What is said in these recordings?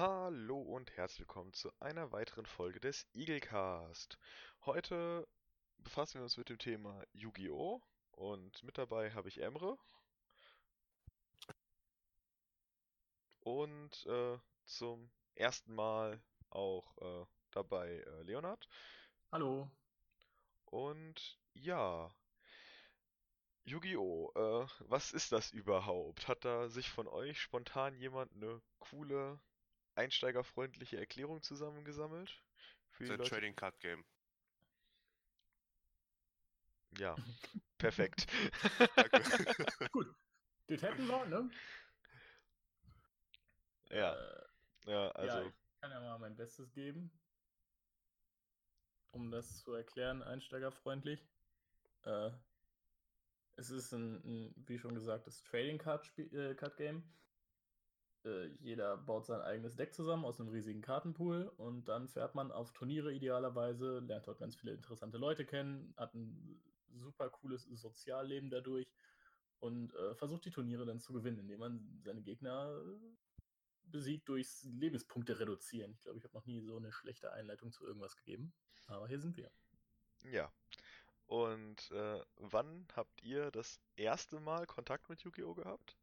Hallo und herzlich willkommen zu einer weiteren Folge des Eaglecast. Heute befassen wir uns mit dem Thema Yu-Gi-Oh! und mit dabei habe ich Emre und äh, zum ersten Mal auch äh, dabei äh, Leonard. Hallo. Und ja, Yu-Gi-Oh! Äh, was ist das überhaupt? Hat da sich von euch spontan jemand eine coole, einsteigerfreundliche Erklärung zusammengesammelt? Für die The Leute? Trading Card Game. Ja, perfekt. Gut. Das hätten wir, ne? Ja, Äh, ja, also, ja, ich kann ja mal mein Bestes geben, um das zu erklären, einsteigerfreundlich. Äh, es ist ein, ein, wie schon gesagt, das Trading Card, Spiel, äh, Card Game. Äh, jeder baut sein eigenes Deck zusammen aus einem riesigen Kartenpool und dann fährt man auf Turniere idealerweise, lernt dort ganz viele interessante Leute kennen, hat ein super cooles Sozialleben dadurch und äh, versucht die Turniere dann zu gewinnen, indem man seine Gegner äh, besiegt durchs Lebenspunkte reduzieren. Ich glaube, ich habe noch nie so eine schlechte Einleitung zu irgendwas gegeben. Aber hier sind wir. ja. Und äh, wann habt ihr das erste Mal Kontakt mit Yu-Gi-Oh! gehabt?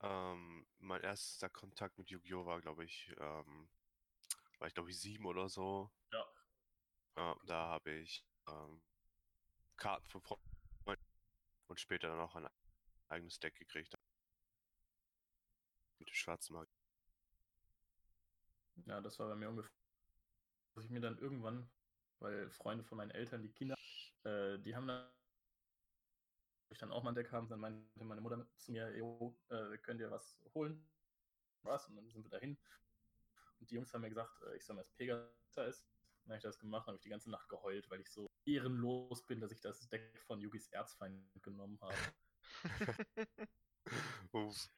Ähm, mein erster Kontakt mit Yu-Gi-Oh! war, glaube ich, ähm, war ich glaube ich sieben oder so. Ja. Ja, da habe ich ähm, Karten von Freunden und später dann auch ein eigenes Deck gekriegt. Mit dem schwarzen Magie. Ja, das war bei mir ungefähr, dass ich mir dann irgendwann, weil Freunde von meinen Eltern, die Kinder, äh, die haben dann ich dann auch mal ein Deck haben, dann meinte meine Mutter zu mir, jo, äh, könnt ihr was holen? Was? Und dann sind wir dahin. Und die Jungs haben mir gesagt, äh, ich soll mal das Pegasus ist. Dann habe ich das gemacht, habe ich die ganze Nacht geheult, weil ich so ehrenlos bin, dass ich das Deck von Yugis Erzfeind genommen habe. Uff.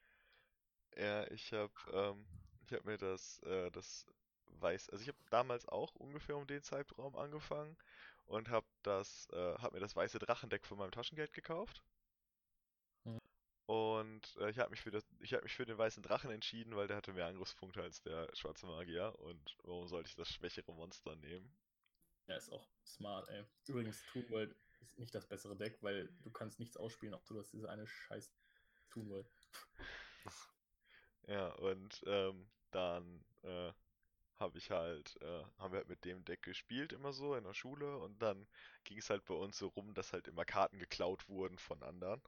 Ja, ich habe ähm, hab mir das, äh, das weiß, also ich habe damals auch ungefähr um den Zeitraum angefangen und habe das, äh, hab mir das weiße Drachendeck von meinem Taschengeld gekauft. Mhm. Und äh, ich habe mich für das, ich habe mich für den weißen Drachen entschieden, weil der hatte mehr Angriffspunkte als der schwarze Magier. Und warum sollte ich das schwächere Monster nehmen? Ja, ist auch smart, ey. Übrigens, Toon World ist nicht das bessere Deck, weil du kannst nichts ausspielen, auch du hast diese eine scheiß Toon World. Ja, und ähm, dann äh, habe ich halt, äh, haben wir halt mit dem Deck gespielt, immer so in der Schule. Und dann ging es halt bei uns so rum, dass halt immer Karten geklaut wurden von anderen.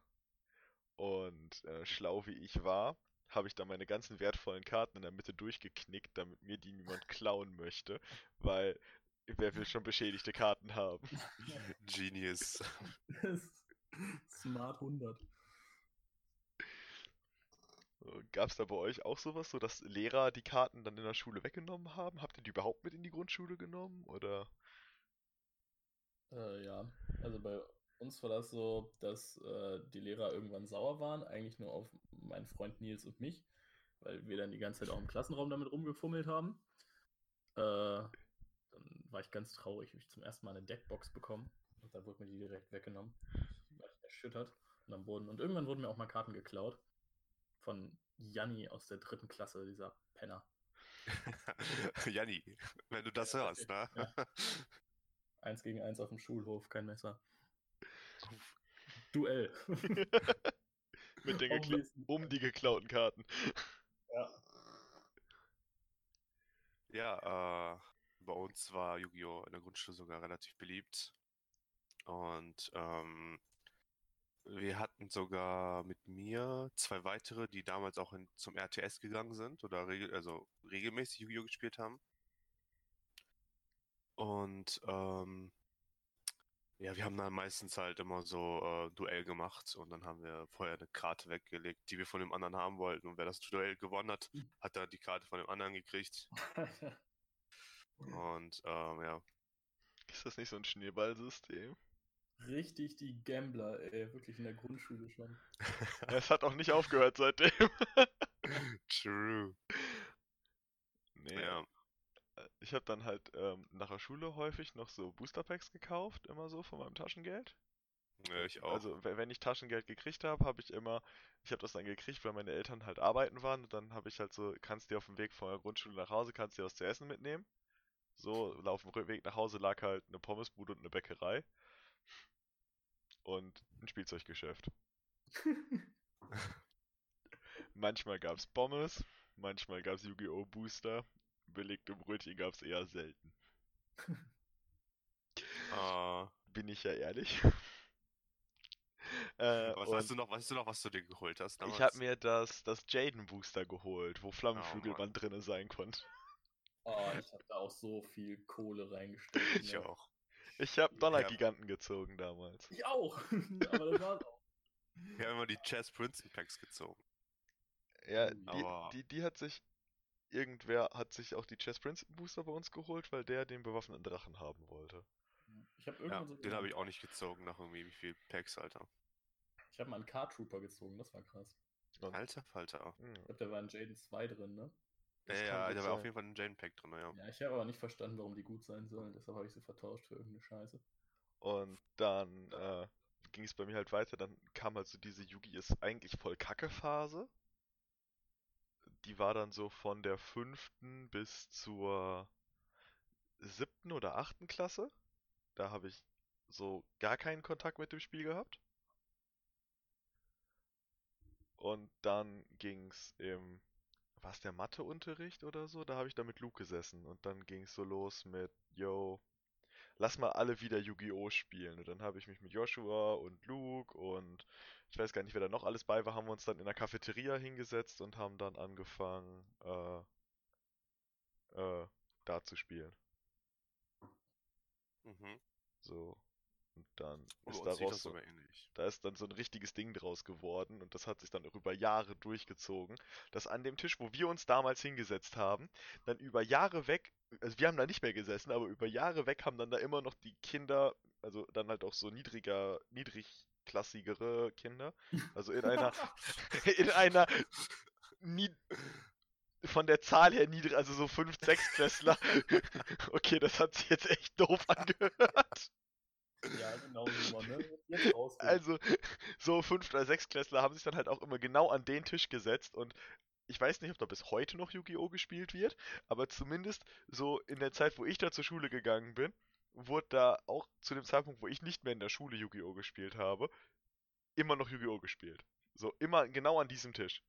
Und äh, schlau wie ich war, habe ich dann meine ganzen wertvollen Karten in der Mitte durchgeknickt, damit mir die niemand klauen möchte. Weil wer will schon beschädigte Karten haben? Genius. smart 100. Gab es da bei euch auch sowas, so dass Lehrer die Karten dann in der Schule weggenommen haben? Habt ihr die überhaupt mit in die Grundschule genommen? Oder? Äh, ja, also bei uns war das so, dass äh, die Lehrer irgendwann sauer waren, eigentlich nur auf meinen Freund Nils und mich, weil wir dann die ganze Zeit auch im Klassenraum damit rumgefummelt haben. Äh, dann war ich ganz traurig, habe ich zum ersten Mal eine Deckbox bekommen und dann wurde mir die direkt weggenommen. Ich war erschüttert. Und dann wurden, und irgendwann wurden mir auch mal Karten geklaut. Von Janni aus der dritten Klasse, dieser Penner. Janni, wenn du das hörst, ne? Ja. Eins gegen eins auf dem Schulhof, kein Messer. Duell. mit den Obviously. um die geklauten Karten. Ja. Ja, äh, bei uns war Yu-Gi-Oh! in der Grundschule sogar relativ beliebt. Und ähm, wir hatten sogar mit mir zwei weitere, die damals auch in, zum RTS gegangen sind oder regel, also regelmäßig Yu-Gi-Oh! gespielt haben. Und ähm, ja, wir haben dann meistens halt immer so äh, Duell gemacht und dann haben wir vorher eine Karte weggelegt, die wir von dem anderen haben wollten. Und wer das Duell gewonnen hat, hat dann die Karte von dem anderen gekriegt. Und ähm, ja, Ist das nicht so ein Schneeballsystem? Richtig die Gambler, ey. Wirklich in der Grundschule schon. Es hat auch nicht aufgehört seitdem. true. Nee, Ja, äh, ich habe dann halt ähm, nach der Schule häufig noch so Booster Packs gekauft, immer so von meinem Taschengeld. Ja, ich auch. Also we- wenn ich Taschengeld gekriegt habe, habe ich immer, ich habe das dann gekriegt, weil meine Eltern halt arbeiten waren und dann habe ich halt so, kannst dir auf dem Weg von der Grundschule nach Hause, kannst dir was zu essen mitnehmen. So, auf dem Weg nach Hause lag halt eine Pommesbude und eine Bäckerei und ein Spielzeuggeschäft. Manchmal gab's Pommes, manchmal gab's Yu-Gi-Oh! Booster, belegte Brötchen gab's eher selten. Äh, Bin ich ja ehrlich. Äh, was hast du noch, weißt du noch, was du dir geholt hast damals? ich habe mir das, das Jaden Booster geholt, wo Flammenflügelband Mann. drinne sein konnte. Oh, ich habe da auch so viel Kohle reingesteckt. Ich ne? auch. Ich habe Ja. Donnergiganten gezogen damals. Ich auch. Aber das war's auch. Wir haben immer die Chess Princeton Packs gezogen. Ja, die, die, die hat sich, irgendwer hat sich auch die Chess Prince Booster bei uns geholt, weil der den bewaffneten Drachen haben wollte. Ich habe Ja, irgendwann so den habe ich auch nicht gezogen nach irgendwie wie viel Packs, Alter. Ich habe mal einen Card Trooper gezogen, das war krass. Und, Alter Falter. hm, Ich glaube, da war ein Jaden 2 drin, ne? Das Ja, ja, da war auf jeden Fall ein Jane Pack drin, ja. Ja, ich habe aber nicht verstanden, warum die gut sein sollen. Deshalb habe ich sie vertauscht für irgendeine Scheiße. Und dann äh, ging es bei mir halt weiter. Dann kam halt so diese Yugi ist eigentlich voll Kacke Phase. Die war dann so von der fünften bis zur siebten oder achten Klasse. Da habe ich so gar keinen Kontakt mit dem Spiel gehabt. Und dann ging's im, war es der Matheunterricht oder so? Da habe ich da mit Luke gesessen. Und dann ging's so los mit, yo, lass mal alle wieder Yu-Gi-Oh! spielen. Und dann habe ich mich mit Joshua und Luke und ich weiß gar nicht, wer da noch alles bei war, haben wir uns dann in der Cafeteria hingesetzt und haben dann angefangen, äh, äh, da zu spielen. Mhm. So. Dann Bei ist daraus so, da ist dann so ein richtiges Ding draus geworden und das hat sich dann auch über Jahre durchgezogen, dass an dem Tisch, wo wir uns damals hingesetzt haben, dann über Jahre weg, also wir haben da nicht mehr gesessen, aber über Jahre weg haben dann da immer noch die Kinder, also dann halt auch so niedriger, niedrigklassigere Kinder, also in einer, in einer nie, von der Zahl her niedrig, also so 5, 6 Klässler. Okay, das hat sich jetzt echt doof angehört. Ja, genau so, ne? Also, so 5 oder 6 Klässler haben sich dann halt auch immer genau an den Tisch gesetzt und ich weiß nicht, ob da bis heute noch Yu-Gi-Oh! gespielt wird, aber zumindest so in der Zeit, wo ich da zur Schule gegangen bin, wurde da auch zu dem Zeitpunkt, wo ich nicht mehr in der Schule Yu-Gi-Oh! gespielt habe, immer noch Yu-Gi-Oh! gespielt. So, immer genau an diesem Tisch.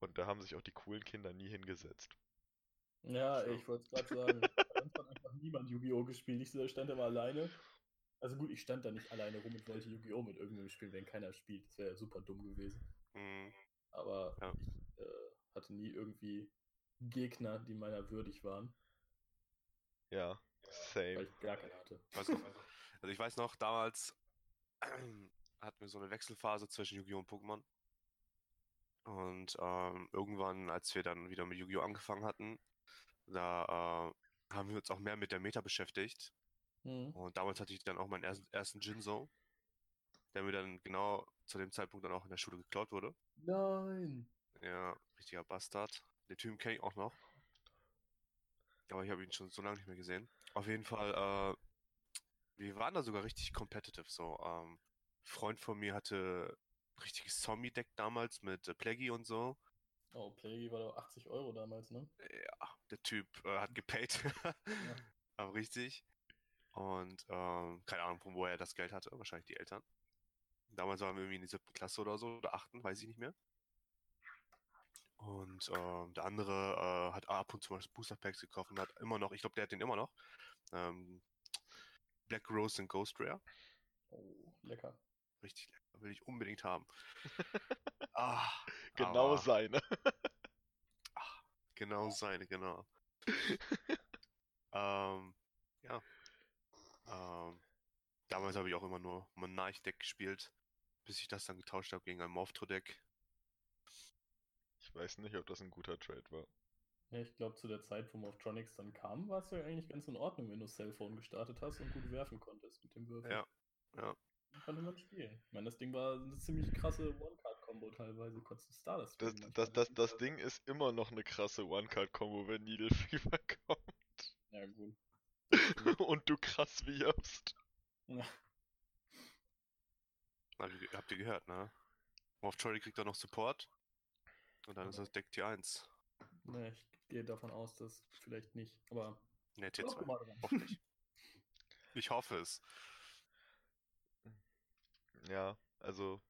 Und da haben sich auch die coolen Kinder nie hingesetzt. Ja, So. ich wollte gerade sagen, niemand Yu-Gi-Oh! gespielt. Ich stand immer alleine. Also gut, ich stand da nicht alleine rum und wollte Yu-Gi-Oh! mit irgendwem spielen, wenn keiner spielt. Das wäre ja super dumm gewesen. Mhm. Aber Ja. ich äh, hatte nie irgendwie Gegner, die meiner würdig waren, Ja, weil same. ich gar keine hatte. Weißt du, also ich weiß noch, damals hatten wir so eine Wechselphase zwischen Yu-Gi-Oh! und Pokémon. Und ähm, irgendwann, als wir dann wieder mit Yu-Gi-Oh! angefangen hatten, da äh, haben wir uns auch mehr mit der Meta beschäftigt. Mhm. Und damals hatte ich dann auch meinen ersten, ersten Jinzo, der mir dann genau zu dem Zeitpunkt dann auch in der Schule geklaut wurde. Nein! Ja, richtiger Bastard. Den Typen kenne ich auch noch. Aber ich habe ihn schon so lange nicht mehr gesehen. Auf jeden Fall, äh, wir waren da sogar richtig competitive. So, ähm, Freund von mir hatte richtiges Zombie-Deck damals mit äh, Plaggy und so. Oh, Plague war doch 80 Euro damals, ne? Ja, der Typ äh, hat gepaid. Aber richtig. Und ähm, keine Ahnung, von woher er das Geld hatte. Wahrscheinlich die Eltern. Damals waren wir irgendwie in die siebten Klasse oder so, oder achten, weiß ich nicht mehr. Und ähm, der andere äh, hat ab und zu mal Booster Packs gekauft und hat immer noch, ich glaube, der hat den immer noch. Ähm, Black Rose und Ghost Rare. Oh, lecker. Richtig lecker. Will ich unbedingt haben. ah, Genau aber- seine. Genau seine, genau. ähm, ja. Ähm, damals habe ich auch immer nur Monarch-Deck gespielt, bis ich das dann getauscht habe gegen ein Morphtro-Deck. Ich weiß nicht, ob das ein guter Trade war. Ja, ich glaube, zu der Zeit, wo Morphtronics dann kam, war es ja eigentlich ganz in Ordnung, wenn du Cellphone gestartet hast und gut werfen konntest mit dem Würfel. Ja, ja. Konnte man spielen. Ich meine, das Ding war eine ziemlich krasse One-Card-Combo teilweise. Konntest du Stardust Das, das, das, das Ding ist immer noch eine krasse One-Card-Combo, wenn Needle Fever kommt Ja, gut. und du krass wirbst. Ja. Habt ihr gehört, ne? Morph Trolley kriegt auch noch Support. Und dann ist das Deck Tier 1. Ne, ich gehe davon aus, dass vielleicht nicht. Aber Ne, Tier Glaub 2. mal dran. Hoffentlich. Ich hoffe es. Ja, also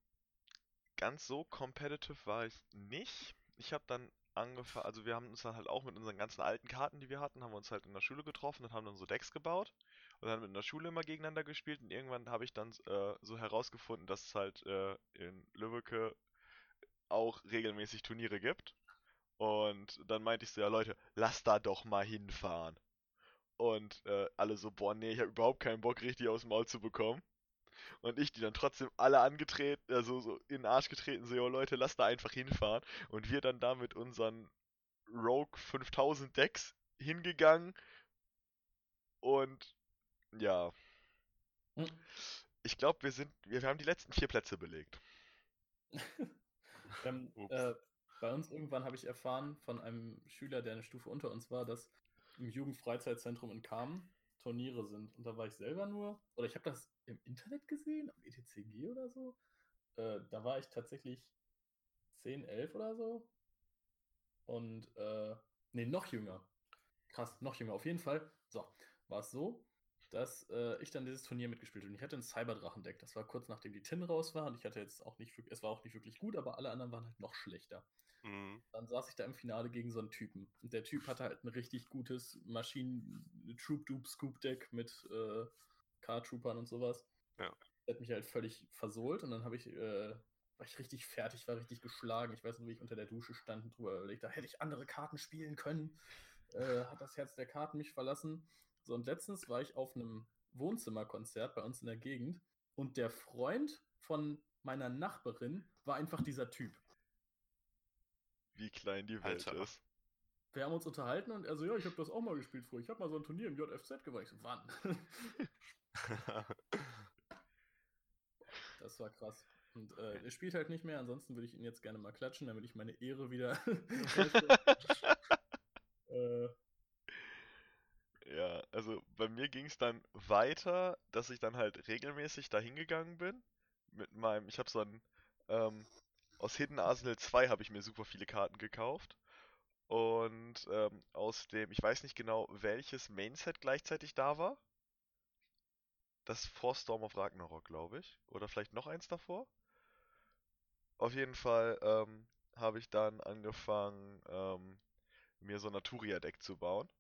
ganz so competitive war ich nicht. Ich habe dann angefangen, also wir haben uns dann halt auch mit unseren ganzen alten Karten, die wir hatten, haben wir uns halt in der Schule getroffen und haben dann so Decks gebaut und dann in der Schule immer gegeneinander gespielt und irgendwann habe ich dann äh, so herausgefunden, dass es halt äh, in Lübbecke auch regelmäßig Turniere gibt. Und dann meinte ich so, ja Leute, lass da doch mal hinfahren. Und äh, alle so, boah, nee, ich habe überhaupt keinen Bock, richtig aus dem Maul zu bekommen. Und ich, die dann trotzdem alle angetreten, also so in den Arsch getreten, so, jo Leute, lasst da einfach hinfahren. Und wir dann da mit unseren Rogue 5000 Decks hingegangen. Und ja, Hm. ich glaube, wir sind, wir haben die letzten vier Plätze belegt. Ups. äh, bei uns irgendwann habe ich erfahren von einem Schüler, der eine Stufe unter uns war, dass im Jugendfreizeitzentrum in Kamen Turniere sind. Und da war ich selber nur, oder ich habe das im Internet gesehen, auf ETCG oder so. Äh, da war ich tatsächlich 10, 11 oder so. Und, äh, nee, noch jünger. Krass, noch jünger. Auf jeden Fall, so, war es so, dass äh, ich dann dieses Turnier mitgespielt habe. Und ich hatte ein Cyberdrachen-Deck. Das war kurz nachdem die Tin raus war und ich hatte jetzt auch nicht, es war auch nicht wirklich gut, aber alle anderen waren halt noch schlechter. Mhm. Dann saß ich da im Finale gegen so einen Typen. Und der Typ hatte halt ein richtig gutes Maschinen-Troop-Dupe-Scoop-Deck mit äh, K-Troopern und sowas. Ja. Der hat mich halt völlig versohlt und dann habe ich, äh, war ich richtig fertig, war richtig geschlagen. Ich weiß noch, wie ich unter der Dusche stand und drüber überlegt, da hätte ich andere Karten spielen können. Äh, hat das Herz der Karten mich verlassen. So, und letztens war ich auf einem Wohnzimmerkonzert bei uns in der Gegend und der Freund von meiner Nachbarin war einfach dieser Typ. Wie klein die Welt Alter. ist. Wir haben uns unterhalten und er so, ja, ich habe das auch mal gespielt früher. Ich habe mal so ein Turnier im JFZ gewonnen. Ich so, wann? das war krass. Und äh, er spielt halt nicht mehr, ansonsten würde ich ihn jetzt gerne mal klatschen, damit ich meine Ehre wieder. äh, Ja, also bei mir ging es dann weiter, dass ich dann halt regelmäßig dahin gegangen bin. Mit meinem, ich habe so ein, ähm, aus Hidden Arsenal 2 habe ich mir super viele Karten gekauft. Und ähm, aus dem, ich weiß nicht genau, welches Mainset gleichzeitig da war. Das vor Storm of Ragnarok, glaube ich. Oder vielleicht noch eins davor. Auf jeden Fall ähm, habe ich dann angefangen, ähm, mir so ein Naturia-Deck zu bauen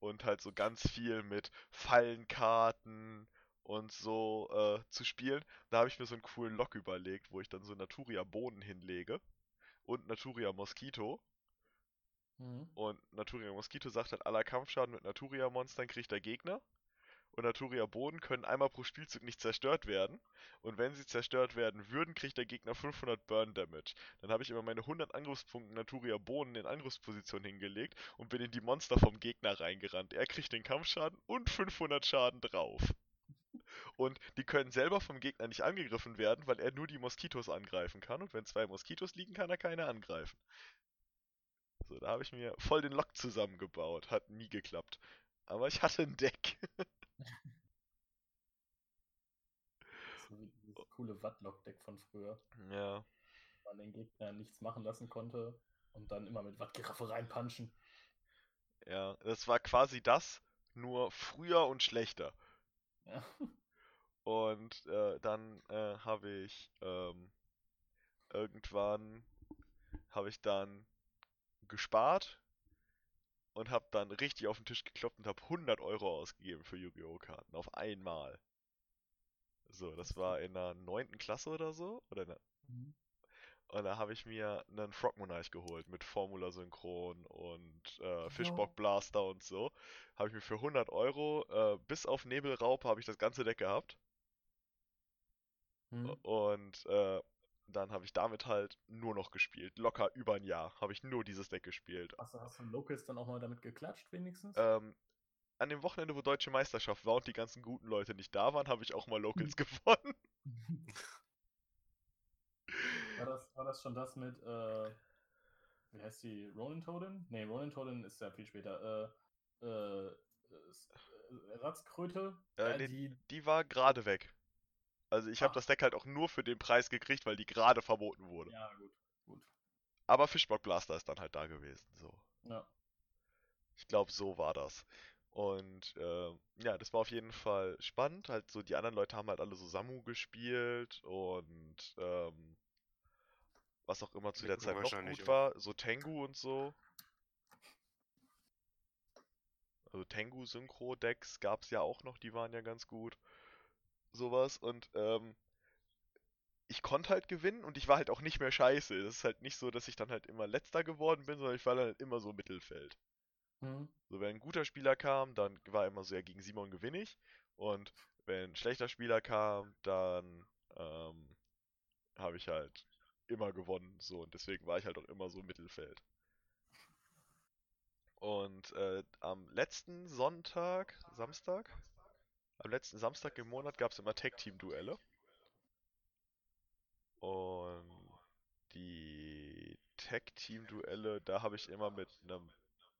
und halt so ganz viel mit Fallenkarten und so äh, zu spielen. Da habe ich mir so einen coolen Lock überlegt, wo ich dann so Naturia Bohnen hinlege und Naturia Mosquito. mhm. Und Naturia Mosquito sagt halt, aller Kampfschaden mit Naturia Monstern kriegt der Gegner. Und Naturia Boden können einmal pro Spielzug nicht zerstört werden. Und wenn sie zerstört werden würden, kriegt der Gegner 500 Burn Damage. Dann habe ich immer meine 100 Angriffspunkte Naturia Bohnen in Angriffsposition hingelegt und bin in die Monster vom Gegner reingerannt. Er kriegt den Kampfschaden und 500 Schaden drauf. Und die können selber vom Gegner nicht angegriffen werden, weil er nur die Moskitos angreifen kann. Und wenn zwei Moskitos liegen, kann er keine angreifen. So, da habe ich mir voll den Lock zusammengebaut. Hat nie geklappt. Aber ich hatte ein Deck. So wie dieses coole Wattlock-Deck von früher, Ja. man den Gegner nichts machen lassen konnte und dann immer mit Wattgiraffe reinpunchen. Ja, das war quasi das, nur früher und schlechter. Ja. Und äh, dann äh, habe ich ähm, irgendwann habe ich dann gespart und habe dann richtig auf den Tisch geklopft und habe 100 Euro ausgegeben für Yu-Gi-Oh! Karten auf einmal. So, das war in der neunten Klasse oder so. Oder der, Mhm. und da habe ich mir einen Frogmonarch geholt mit Formula Synchron und äh, Fishbock Blaster und so. Habe ich mir für 100 Euro, äh, bis auf Nebelraupe, habe ich das ganze Deck gehabt. Mhm. Und äh, dann habe ich damit halt nur noch gespielt. Locker über ein Jahr habe ich nur dieses Deck gespielt. Hast, du, hast du Locals dann auch mal damit geklatscht, wenigstens? Ähm, an dem Wochenende, wo Deutsche Meisterschaft war und die ganzen guten Leute nicht da waren, habe ich auch mal Locals gewonnen. war, das, war das schon das mit, äh, wie heißt die, Ronin Toden? Nee, Ronin Toden ist ja viel später. Äh, äh, S- äh, Ratzkröte, Äh, nee, die, Die war gerade weg. Also ich habe Ach. das Deck halt auch nur für den Preis gekriegt, weil die gerade verboten wurde. Ja, gut. Gut. Aber Fishbot Blaster ist dann halt da gewesen. So. Ja. Ich glaube, so war das. Und ähm, ja, das war auf jeden Fall spannend. Halt so, die anderen Leute haben halt alle so Samu gespielt und ähm, was auch immer zu der Zeit noch wahrscheinlich gut war, so Tengu und so. Also Tengu Synchro-Decks gab es ja auch noch, die waren ja ganz gut. Sowas und ähm, ich konnte halt gewinnen und ich war halt auch nicht mehr scheiße. Das ist halt nicht so, dass ich dann halt immer letzter geworden bin, sondern ich war dann halt immer so Mittelfeld. Hm. So, wenn ein guter Spieler kam, dann war immer so, ja, gegen Simon gewinne ich. Und wenn ein schlechter Spieler kam, dann ähm, habe ich halt immer gewonnen. So, und deswegen war ich halt auch immer so Mittelfeld. Und äh, am letzten Sonntag, Samstag, am letzten Samstag im Monat gab es immer Tag-Team-Duelle. Und die Tag-Team-Duelle, da habe ich immer mit einem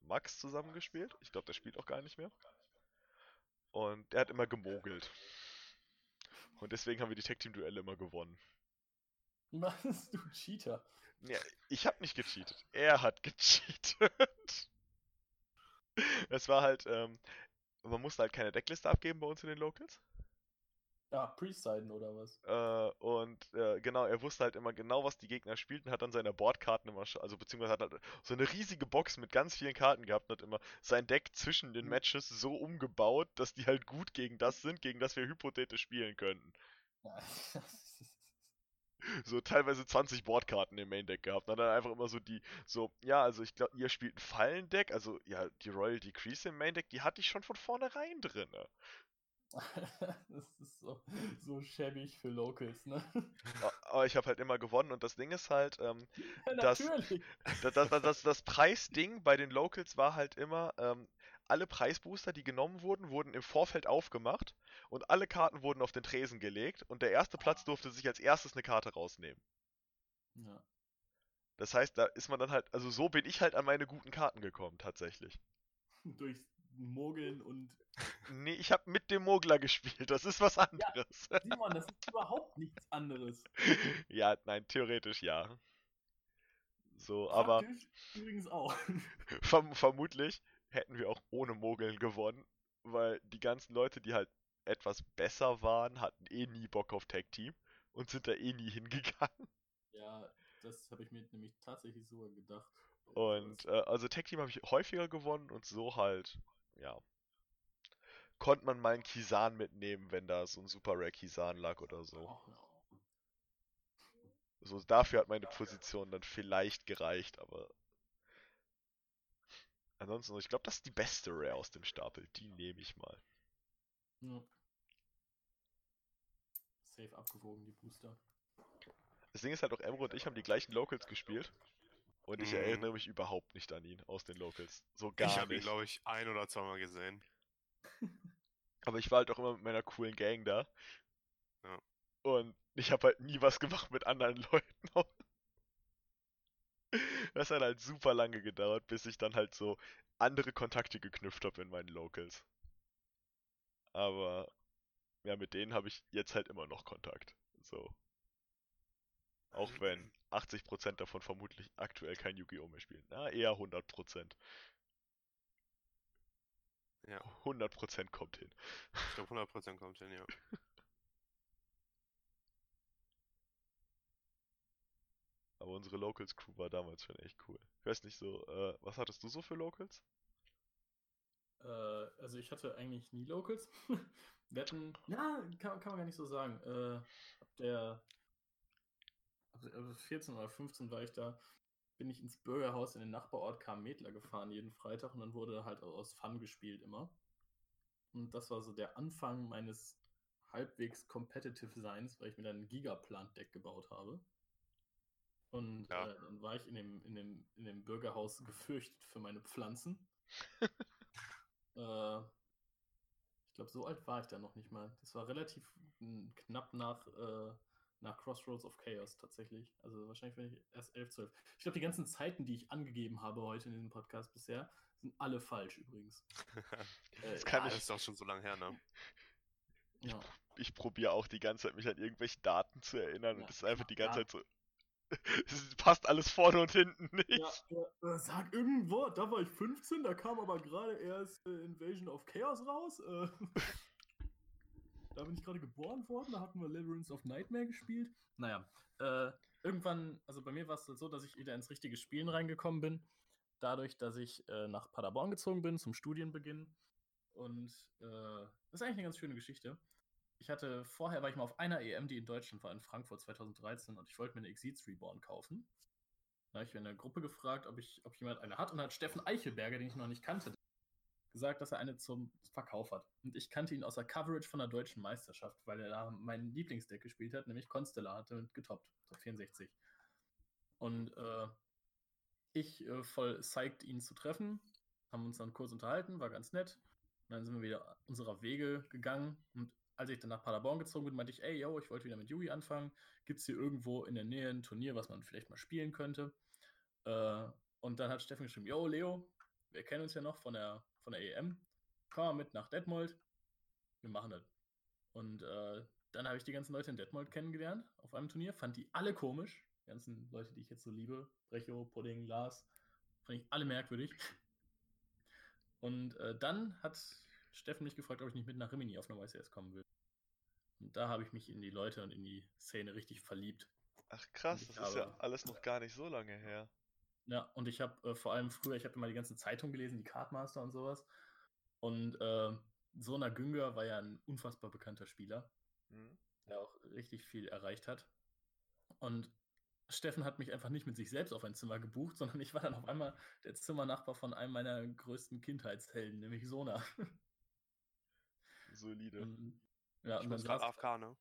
Max zusammengespielt. Ich glaube, der spielt auch gar nicht mehr. Und der hat immer gemogelt. Und deswegen haben wir die Tag-Team-Duelle immer gewonnen. Was, du Cheater? Ja, ich habe nicht gecheatet. Er hat gecheatet. Es war halt, ähm, man musste halt keine Deckliste abgeben bei uns in den Locals. Ja, Priest-Seiten oder was? Äh, und äh, genau, er wusste halt immer genau, was die Gegner spielten, hat dann seine Boardkarten immer, also beziehungsweise hat halt so eine riesige Box mit ganz vielen Karten gehabt und hat immer sein Deck zwischen den Mhm. Matches so umgebaut, dass die halt gut gegen das sind, gegen das wir hypothetisch spielen könnten. Ja, das So teilweise 20 Boardkarten im Main Deck gehabt. Und dann einfach immer so die, so, ja, also ich glaube, ihr spielt ein Fallendeck, also ja, die Royal Decrease im Main Deck, die hatte ich schon von vornherein drin. das ist so, so schäbig für Locals, ne? Aber ich habe halt immer gewonnen und das Ding ist halt, ähm, Ja, Das- das, das, das, das, das Preisding bei den Locals war halt immer, ähm, alle Preisbooster, die genommen wurden, wurden im Vorfeld aufgemacht und alle Karten wurden auf den Tresen gelegt und der erste Platz durfte sich als erstes eine Karte rausnehmen. Ja. Das heißt, da ist man dann halt, also so bin ich halt an meine guten Karten gekommen, tatsächlich. Durchs Mogeln und. Nee, ich habe mit dem Mogler gespielt, das ist was anderes. Simon, das ist überhaupt nichts anderes. Ja, nein, theoretisch ja. So, aber Praktisch übrigens auch. verm vermutlich hätten wir auch ohne Mogeln gewonnen, weil die ganzen Leute, die halt etwas besser waren, hatten eh nie Bock auf Tag Team und sind da eh nie hingegangen. Ja, das habe ich mir nämlich tatsächlich so gedacht. Und äh, also Tag Team habe ich häufiger gewonnen und so halt, ja. Konnte man mal einen Kisan mitnehmen, wenn da so ein Super Rare Kisan lag oder so. So dafür hat meine Position dann vielleicht gereicht, aber ansonsten, ich glaube, das ist die beste Rare aus dem Stapel. Die nehme ich mal. Ja. Safe abgewogen, die Booster. Das Ding ist halt auch, Emro und ich haben die gleichen Locals gespielt. Und ich Mhm. erinnere mich überhaupt nicht an ihn aus den Locals. So ich gar habe ihn, nicht. glaube ich, ein oder zweimal gesehen. Aber ich war halt auch immer mit meiner coolen Gang da. Ja. Und ich habe halt nie was gemacht mit anderen Leuten. Das hat halt super lange gedauert, bis ich dann halt so andere Kontakte geknüpft habe in meinen Locals. Aber ja, mit denen habe ich jetzt halt immer noch Kontakt. So. Auch wenn 80% davon vermutlich aktuell kein Yu-Gi-Oh! mehr spielen. Na, eher 100%. Ja. 100% kommt hin. Ich glaube, 100% kommt hin, ja. Aber unsere Locals Crew war damals schon echt cool. Ich weiß nicht so, äh, was hattest du so für Locals? Äh, also ich hatte eigentlich nie Locals. Wir hatten, ja, kann, kann man gar nicht so sagen. Äh, ab der 14 oder 15 war ich da, bin ich ins Bürgerhaus in den Nachbarort Karmetler gefahren jeden Freitag und dann wurde halt aus Fun gespielt immer. Und das war so der Anfang meines halbwegs competitive Seins, weil ich mir dann ein Gigaplant-Deck gebaut habe. Und Ja. äh, dann war ich in dem, in, dem, in dem Bürgerhaus gefürchtet für meine Pflanzen. Äh, ich glaube, so alt war ich da noch nicht mal. Das war relativ knapp nach, äh, nach Crossroads of Chaos tatsächlich. Also wahrscheinlich bin ich erst 11, 12. Ich glaube, die ganzen Zeiten, die ich angegeben habe heute in diesem Podcast bisher, sind alle falsch übrigens. Äh, Das kann Ah, ich- ist auch schon so lange her, ne? Ja. ich probiere auch die ganze Zeit, mich an irgendwelche Daten zu erinnern Ja, und es ist einfach die ganze ja. Zeit so. Es passt alles vorne und hinten nicht. Ja, äh, sag irgendwo, da war ich 15, da kam aber gerade erst äh, Invasion of Chaos raus. Äh, da bin ich gerade geboren worden, da hatten wir Labyrinth of Nightmare gespielt. Naja, äh, irgendwann, also bei mir war es so, dass ich wieder ins richtige Spielen reingekommen bin. Dadurch, dass ich äh, nach Paderborn gezogen bin zum Studienbeginn. Und äh, das ist eigentlich eine ganz schöne Geschichte. Ich hatte, vorher war ich mal auf einer EM, die in Deutschland war, in Frankfurt 2013, und ich wollte mir eine Exeeds Reborn kaufen. Da habe ich in der Gruppe gefragt, ob, ich, ob jemand eine hat, und hat Steffen Eichelberger, den ich noch nicht kannte, gesagt, dass er eine zum Verkauf hat. Und ich kannte ihn aus der Coverage von der deutschen Meisterschaft, weil er da mein Lieblingsdeck gespielt hat, nämlich Constellar hatte und getoppt, Top 64. Und äh, ich äh, voll psyched, ihn zu treffen, haben uns dann kurz unterhalten, war ganz nett. Und dann sind wir wieder unserer Wege gegangen. Und als ich dann nach Paderborn gezogen bin, meinte ich, ey, yo, ich wollte wieder mit Yugi anfangen. Gibt es hier irgendwo in der Nähe ein Turnier, was man vielleicht mal spielen könnte? Äh, und dann hat Steffen geschrieben, yo, Leo, wir kennen uns ja noch von der, von der EM. Komm mal mit nach Detmold. Wir machen das. Und äh, dann habe ich die ganzen Leute in Detmold kennengelernt auf einem Turnier. Fand die alle komisch. Die ganzen Leute, die ich jetzt so liebe. Brecho, Pudding, Lars. Fand ich alle merkwürdig. Und äh, dann hat Steffen mich gefragt, ob ich nicht mit nach Rimini auf eine YCS kommen will. Und da habe ich mich in die Leute und in die Szene richtig verliebt. Ach krass, das ist ja habe- alles noch gar nicht so lange her. Ja, und ich habe äh, vor allem früher, ich habe immer die ganzen Zeitungen gelesen, die Cardmaster und sowas. Und äh, Sona Günger war ja ein unfassbar bekannter Spieler, Hm? der auch richtig viel erreicht hat. Und Steffen hat mich einfach nicht mit sich selbst auf ein Zimmer gebucht, sondern ich war dann auf einmal der Zimmernachbar von einem meiner größten Kindheitshelden, nämlich Sona. Solide. Und, ja, Ich und bin dann gerade AFK, ne?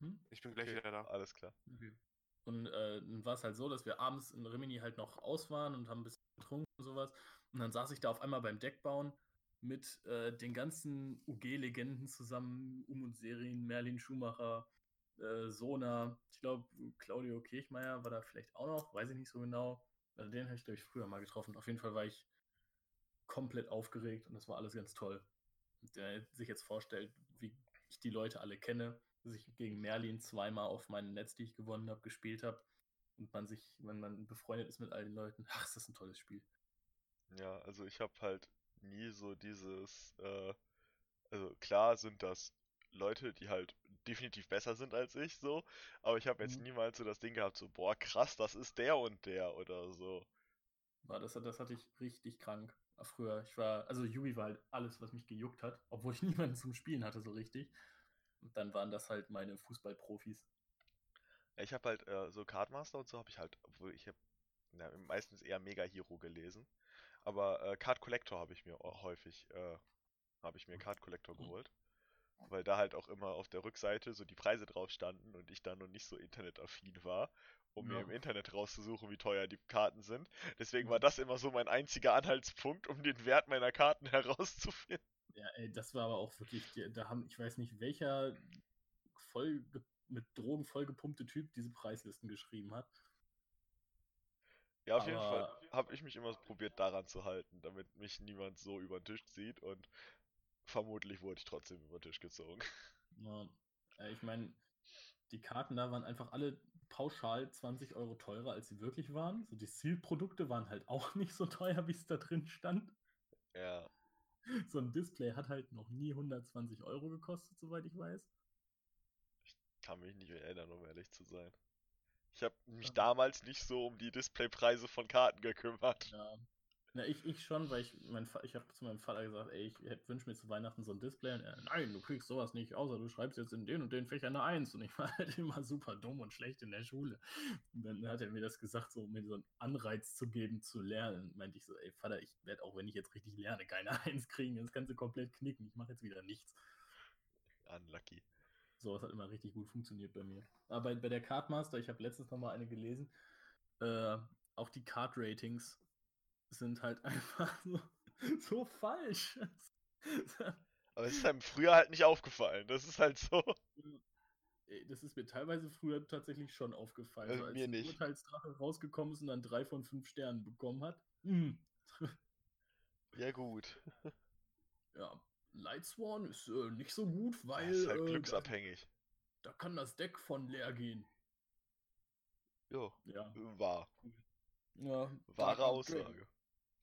Hm? Ich bin gleich Okay, wieder da. Alles klar. Okay. Und äh, dann war es halt so, dass wir abends in Rimini halt noch aus waren und haben ein bisschen getrunken und sowas. Und dann saß ich da auf einmal beim Deckbauen mit äh, den ganzen UG-Legenden zusammen, Um und Serien, Merlin Schumacher, äh, Sona, ich glaube, Claudio Kirchmeier war da vielleicht auch noch, weiß ich nicht so genau. Also den habe ich, glaube ich, früher mal getroffen. Auf jeden Fall war ich komplett aufgeregt und das war alles ganz toll. Der sich jetzt vorstellt, wie ich die Leute alle kenne, dass ich gegen Merlin zweimal auf meinen Netz, die ich gewonnen habe, gespielt habe und man sich, wenn man befreundet ist mit all den Leuten, ach, ist das ein tolles Spiel. Ja, also ich habe halt nie so dieses, äh, also klar sind das Leute, die halt definitiv besser sind als ich, so, aber ich habe jetzt Mhm. niemals so das Ding gehabt, so, boah, krass, das ist der und der oder so. War das, das hatte ich richtig krank früher. Ich war, also Yugi war halt alles, was mich gejuckt hat, obwohl ich niemanden zum Spielen hatte, so richtig. Und dann waren das halt meine Fußballprofis. Ja, ich habe halt äh, so Cardmaster und so habe ich halt, obwohl ich habe ja, meistens eher Mega Hero gelesen, aber äh, Card Collector habe ich mir häufig, äh, habe ich mir Card Collector Mhm. geholt, weil da halt auch immer auf der Rückseite so die Preise drauf standen und ich da noch nicht so internetaffin war, um mir Ja. im Internet rauszusuchen, wie teuer die Karten sind. Deswegen Mhm. war das immer so mein einziger Anhaltspunkt, um den Wert meiner Karten herauszufinden. Ja, ey, das war aber auch wirklich, da haben, ich weiß nicht, welcher voll mit Drogen vollgepumpte Typ diese Preislisten geschrieben hat. Ja, auf jeden Fall Aber- habe ich mich immer probiert daran zu halten, damit mich niemand so über den Tisch zieht und vermutlich wurde ich trotzdem über den Tisch gezogen. Ja, ich meine, die Karten da waren einfach alle pauschal 20 Euro teurer, als sie wirklich waren. So die Zielprodukte waren halt auch nicht so teuer, wie es da drin stand. Ja, So ein Display hat halt noch nie 120 Euro gekostet, soweit ich weiß. kann mich nicht erinnern, um ehrlich zu sein. Ich habe mich Ja. damals nicht so um die Displaypreise von Karten gekümmert. Ja. Na, ich, ich schon, weil ich, mein, ich habe zu meinem Vater gesagt, ey, ich wünsche mir zu Weihnachten so ein Display. Und er, nein, du kriegst sowas nicht, außer du schreibst jetzt in den und den Fächern eine Eins. Und ich war halt immer super dumm und schlecht in der Schule. Und dann hat er mir das gesagt, so, um mir so einen Anreiz zu geben, zu lernen. Und meinte ich so, ey, Vater, ich werde auch, wenn ich jetzt richtig lerne, keine Eins kriegen. Das kannst du komplett knicken. Ich mache jetzt wieder nichts. Unlucky. So, das hat immer richtig gut funktioniert bei mir. Aber bei, der Cardmaster, ich habe letztens noch mal eine gelesen, äh, auch die Card-Ratings sind halt einfach so, so falsch. Aber es ist einem früher halt nicht aufgefallen. Das ist halt so. Das ist mir teilweise früher tatsächlich schon aufgefallen. Äh, so, als mir nicht. Urteilsdrache rausgekommen ist und dann drei von fünf Sternen bekommen hat. hm, Ja, gut. Ja, Lightsworn ist äh, nicht so gut, weil ist halt äh, glücksabhängig. da, da kann das Deck von leer gehen. Jo, Ja. wahr. ja Wahre Arm Aussage.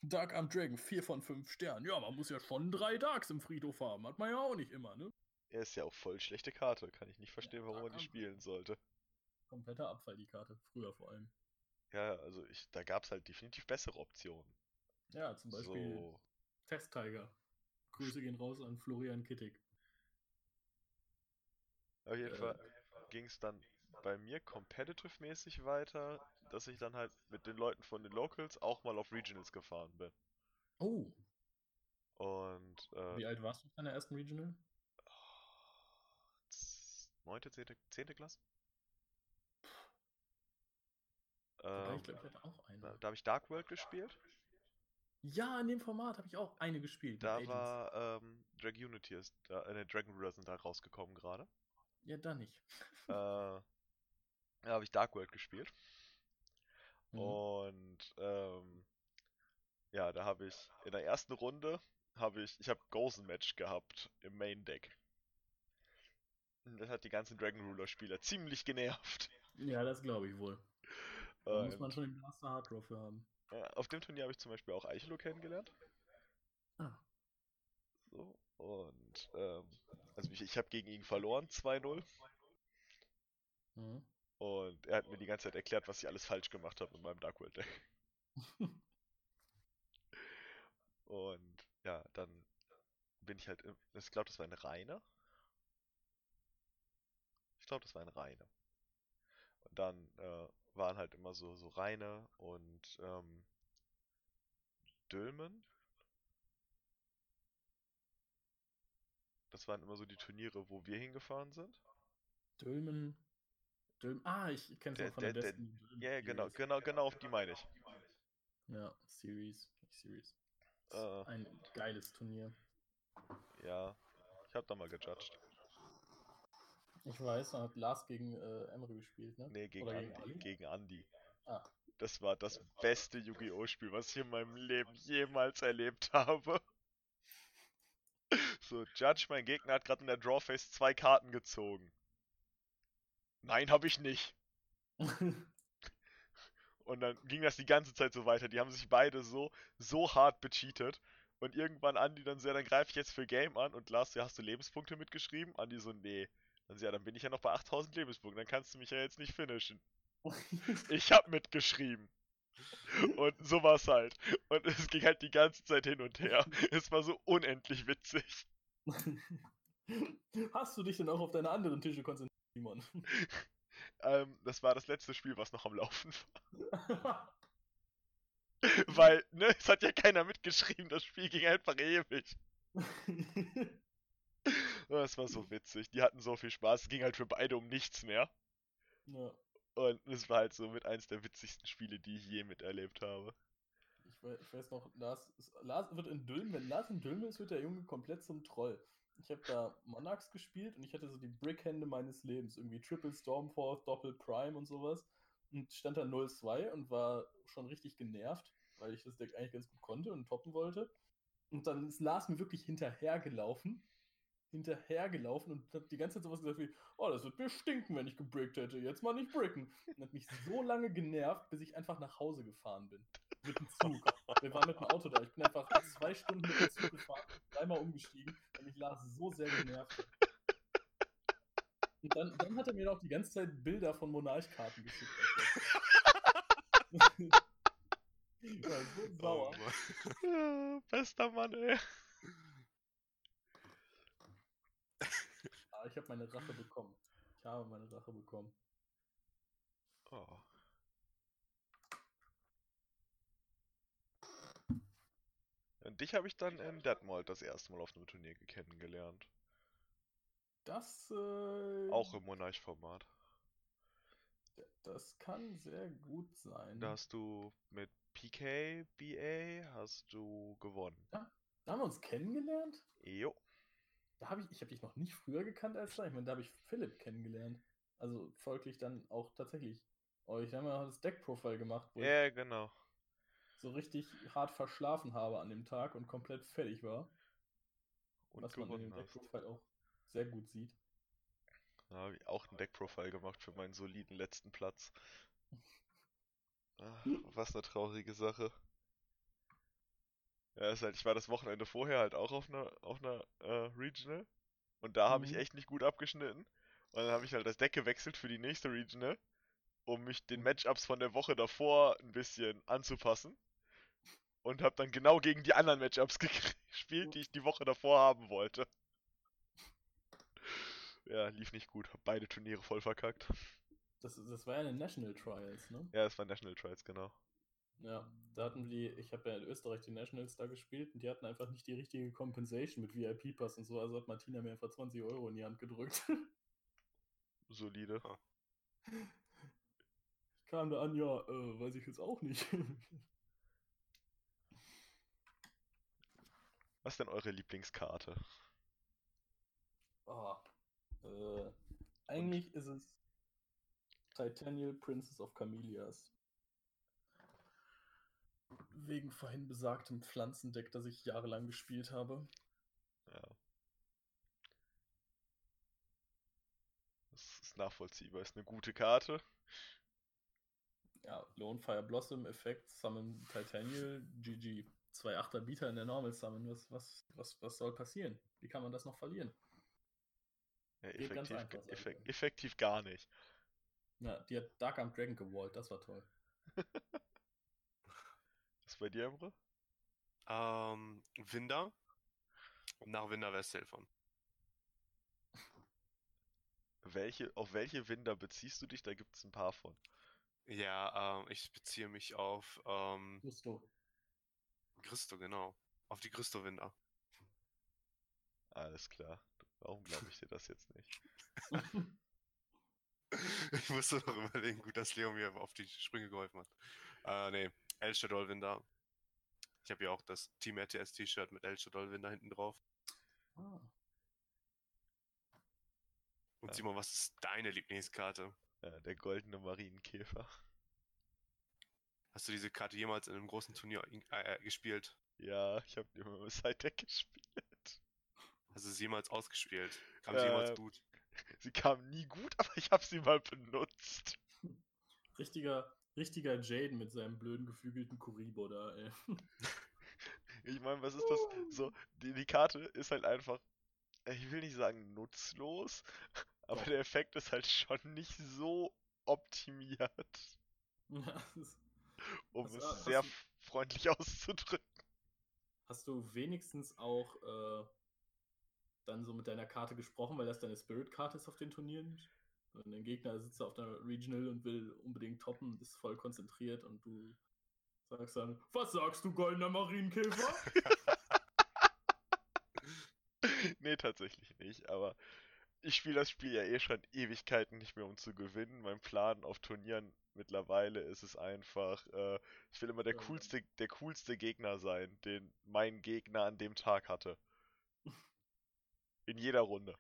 Dark Arm Dragon, 4 von 5 Sternen. Ja, man muss ja schon drei Darks im Friedhof haben. Hat man ja auch nicht immer, ne? Er ist ja auch voll schlechte Karte. Kann ich nicht verstehen, Ja, warum man die spielen sollte. Kompletter Abfall, die Karte. Früher vor allem. Ja, also ich, da gab's halt definitiv bessere Optionen. Ja, zum Beispiel So, Test Tiger. Grüße gehen raus an Florian Kittig. auf jeden Äh, Fall ging's dann bei mir competitive-mäßig weiter, dass ich dann halt mit den Leuten von den Locals auch mal auf Regionals gefahren bin. Oh, Und äh, wie alt warst du in deiner ersten Regional? neunte, zehnte, zehnte Klasse? Ähm, ich glaube, ich hatte auch da, eine. da habe ich Dark World gespielt. Ja, in dem Format habe ich auch eine gespielt. Da Agents. war ähm, Dragunity ist da, äh, ne, Dragon Ruler sind da rausgekommen gerade. Ja, da nicht. äh, da habe ich Dark World gespielt. Mhm. Und ähm, ja, da habe ich in der ersten Runde habe ich, ich habe Gozen Match gehabt im Main Deck. Das hat die ganzen Dragon Ruler Spieler ziemlich genervt. Ja, das glaube ich wohl. Da muss Und, man schon den Master Hard Draw für haben. auf dem Turnier habe ich zum Beispiel auch Eichelo kennengelernt. Ah. So, und ähm, also ich, ich habe gegen ihn verloren, 2-0. Mhm. Und er hat mir die ganze Zeit erklärt, was ich alles falsch gemacht habe mit meinem Dark World Deck. Und ja, dann bin ich halt, im- ich glaube, das war eine reine. Ich glaube, das war eine reine. Und dann äh, waren halt immer so, so reine und ähm, Dülmen. Das waren immer so die Turniere, wo wir hingefahren sind. Dülmen. Dülmen. Ah, ich kenne es von der, der- der- Destiny. Ja, ja, genau, genau, genau auf die meine ich. Ja, Series. Series. Äh. Ein geiles Turnier. Ja, ich habe da mal gejudged. Ich weiß, da hat Lars gegen äh, Emre gespielt, ne? Nee, gegen Oder gegen Andi. Ali? Gegen Andi. Ah, Das war das beste Yu-Gi-Oh! Spiel, was ich in meinem Leben jemals erlebt habe. So, Judge, mein Gegner hat gerade in der Drawface zwei Karten gezogen. Nein, habe ich nicht. Und dann ging das die ganze Zeit so weiter. Die haben sich beide so, so hart becheatet. Und irgendwann Andi dann so, ja, dann greife ich jetzt für Game an. Und Lars, ja, hast du Lebenspunkte mitgeschrieben? Andi so, nee. Dann so, ja, dann bin ich ja noch bei 8000 Lebenspunkten. Dann kannst du mich ja jetzt nicht finishen. Ich hab mitgeschrieben. Und so war's halt. Und es ging halt die ganze Zeit hin und her. Es war so unendlich witzig. Hast du dich denn auch auf deine anderen Tische konzentriert, Simon? Ähm, das war das letzte Spiel, was noch am Laufen war. Weil, ne, es hat ja keiner mitgeschrieben, das Spiel ging einfach ewig. Es war so witzig. Die hatten so viel Spaß. Es ging halt für beide um nichts mehr. ja, Und es war halt so mit eins der witzigsten Spiele, die ich je miterlebt habe. ich, weiß, ich weiß noch, Lars, Lars wird in Dülmen, wenn Lars in Dülmen ist, wird der Junge komplett zum Troll. Ich habe da Monarchs gespielt und ich hatte so die Brickhände meines Lebens. Irgendwie Triple Stormforce, Doppel Prime und sowas. Und stand da 0-2 und war schon richtig genervt, weil ich das Deck eigentlich ganz gut konnte und toppen wollte. Und dann ist Lars mir wirklich hinterhergelaufen. Hinterhergelaufen und hat die ganze Zeit sowas gesagt wie, oh, das wird mir stinken, wenn ich gebrickt hätte. Jetzt mal nicht bricken. Und hat mich so lange genervt, bis ich einfach nach Hause gefahren bin. Mit dem Zug. Wir waren mit dem Auto da. Ich bin einfach zwei Stunden mit dem Zug gefahren, dreimal umgestiegen, weil mich Lars so sehr genervt hat. Und dann, dann hat er mir noch die ganze Zeit Bilder von Monarchkarten geschickt. ich war so Oh, sauer. Mann. Ja, bester Mann, ey. Aber ich habe meine Rache bekommen. Ich habe meine Rache bekommen. Oh. Und dich habe ich dann in Detmold das erste Mal auf einem Turnier kennengelernt. Das, äh, Auch im Monarch-Format. das kann sehr gut sein. Da hast du mit PK, BA, hast du gewonnen. Da haben wir uns kennengelernt? Jo. Da habe ich, ich habe dich noch nicht früher gekannt als da. Ich meine, da habe ich Philipp kennengelernt. Also folglich dann auch tatsächlich euch. Da haben wir auch das Deck-Profile gemacht, Ja, genau. So richtig hart verschlafen habe an dem Tag und komplett fertig war. Und was man in dem. Deckprofile auch sehr gut sieht. Da habe ich auch ein Deckprofile gemacht für meinen soliden letzten Platz. Ah, was eine traurige Sache. Ja, ist halt, ich war das Wochenende vorher halt auch auf einer, auf einer äh, Regional. Und da habe ich Mhm. echt nicht gut abgeschnitten. Und dann habe ich halt das Deck gewechselt für die nächste Regional, um mich den Mhm. Matchups von der Woche davor ein bisschen anzupassen. Und habe dann genau gegen die anderen Matchups gespielt, die ich die Woche davor haben wollte. Ja, lief nicht gut. Hab beide Turniere voll verkackt. Das, das war ja eine National Trials, ne? Ja, es war National Trials, genau. Ja, da hatten die, ich habe ja in Österreich die Nationals da gespielt und die hatten einfach nicht die richtige Compensation mit VIP-Pass und so, also hat Martina mir einfach 20 Euro in die Hand gedrückt. Solide. Ich kam da an, ja, äh, weiß ich jetzt auch nicht. Was ist denn eure Lieblingskarte? Ah, äh, eigentlich ist es Titanial Princess of Camellias. Wegen vorhin besagtem Pflanzendeck, das ich jahrelang gespielt habe. Ja. Das ist nachvollziehbar. Ist eine gute Karte. Ja, Lone Fire Blossom, Effekt, Summon Titanial, GG. Zwei Achter Bieter in der Normal Summon. Was, was, was, was soll passieren? Wie kann man das noch verlieren? Ja, Geht ganz effektiv, einfach, sag ich effek dir. effektiv gar nicht. Ja, die hat Dark Arm Dragon gewallt, das war toll. Was ist bei dir, Emre? Ähm, Winder. Nach Winder Westhilfern. Welche, auf welche Winder beziehst du dich? Da gibt es ein paar von. Ja, ähm, ich beziehe mich auf ähm, Gusto. Christo, genau. Auf die Christo-Winder. Alles klar. Warum glaube ich dir das jetzt nicht? Ich musste noch überlegen, gut, dass Leo mir auf die Sprünge geholfen hat. Äh, nee, El Shadow Winder. Ich habe ja auch das Team RTS T-Shirt mit El Shadow Winder hinten drauf. ah. Und. Simon, was ist deine Lieblingskarte? Ja, der goldene Marienkäfer. Hast du diese Karte jemals in einem großen Turnier in- äh, äh, gespielt? Ja, ich habe immer mit Side-Deck gespielt. Hast du sie jemals ausgespielt? Kam sie jemals Äh, gut? Sie kam nie gut, aber ich habe sie mal benutzt. Richtiger, richtiger Jaden mit seinem blöden geflügelten Kuribo da, ey. Ich meine, was ist das? So, die, die Karte ist halt einfach, ich will nicht sagen nutzlos, aber der Effekt ist halt schon nicht so optimiert, Ja, das ist- um Hast es sehr du- freundlich auszudrücken. Hast du wenigstens auch äh, dann so mit deiner Karte gesprochen, weil das deine Spirit-Karte ist auf den Turnieren? Und dein Gegner sitzt auf der Regional und will unbedingt toppen, ist voll konzentriert und du sagst dann, was sagst du, goldener Marienkäfer? nee, tatsächlich nicht, aber ich spiele das Spiel ja eh schon Ewigkeiten nicht mehr, um zu gewinnen. Mein Plan auf Turnieren mittlerweile ist es einfach, äh, ich will immer der coolste, der coolste Gegner sein, den mein Gegner an dem Tag hatte. In jeder Runde.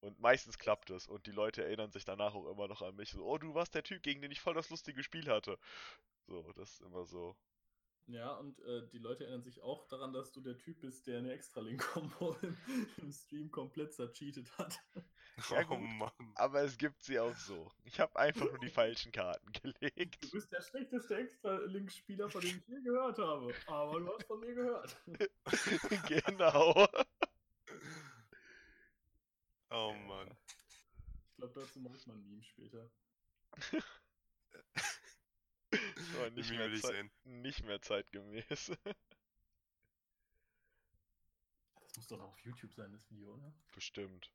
Und meistens klappt es und die Leute erinnern sich danach auch immer noch an mich. So, oh, du warst der Typ, gegen den ich voll das lustige Spiel hatte. So, das ist immer so. Ja, und äh, die Leute erinnern sich auch daran, dass du der Typ bist, der eine Extra-Link-Kombo im, im Stream komplett zercheatet hat. Ja, oh gut. Mann. Aber es gibt sie auch so. Ich habe einfach nur die falschen Karten gelegt. Du bist der schlechteste Extra-Link-Spieler, von dem ich je gehört habe. Aber du hast von mir gehört. genau. Oh Mann. Ich glaube, dazu macht man ein Meme später. Aber nicht mehr, will ich sehen? nicht mehr zeitgemäß. Das muss doch noch auf YouTube sein, das Video, oder? Bestimmt.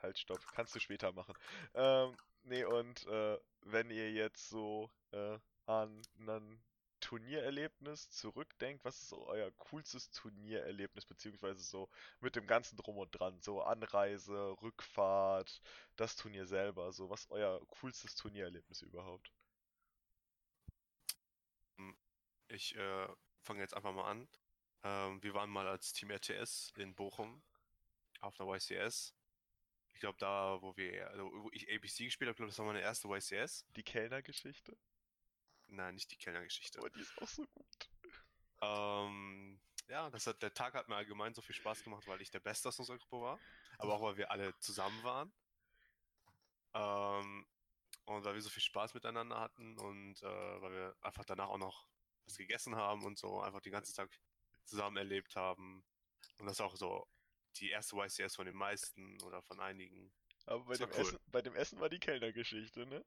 Halt, stopp. Kannst du später machen. Ähm, nee, und äh, wenn ihr jetzt so äh, an ein Turniererlebnis zurückdenkt, was ist so euer coolstes Turniererlebnis, beziehungsweise so mit dem ganzen Drum und Dran, so Anreise, Rückfahrt, das Turnier selber, so was ist euer coolstes Turniererlebnis überhaupt? Ich äh, fange jetzt einfach mal an. Ähm, wir waren mal als Team RTS in Bochum auf einer YCS. Ich glaube, da, wo wir, also, wo ich ABC gespielt habe, glaube das war meine erste YCS. Die Kellnergeschichte? Nein, nicht die Kellnergeschichte. Oh, die ist auch so gut. Ähm, ja, das hat, der Tag hat mir allgemein so viel Spaß gemacht, weil ich der Beste aus unserer Gruppe war. Aber auch, weil wir alle zusammen waren. Ähm, und weil wir so viel Spaß miteinander hatten und äh, weil wir einfach danach auch noch was gegessen haben und so einfach den ganzen Tag zusammen erlebt haben. Und das ist auch so die erste YCS von den meisten oder von einigen. Aber bei war dem, cool. Essen, bei dem Essen war die Kellnergeschichte, ne?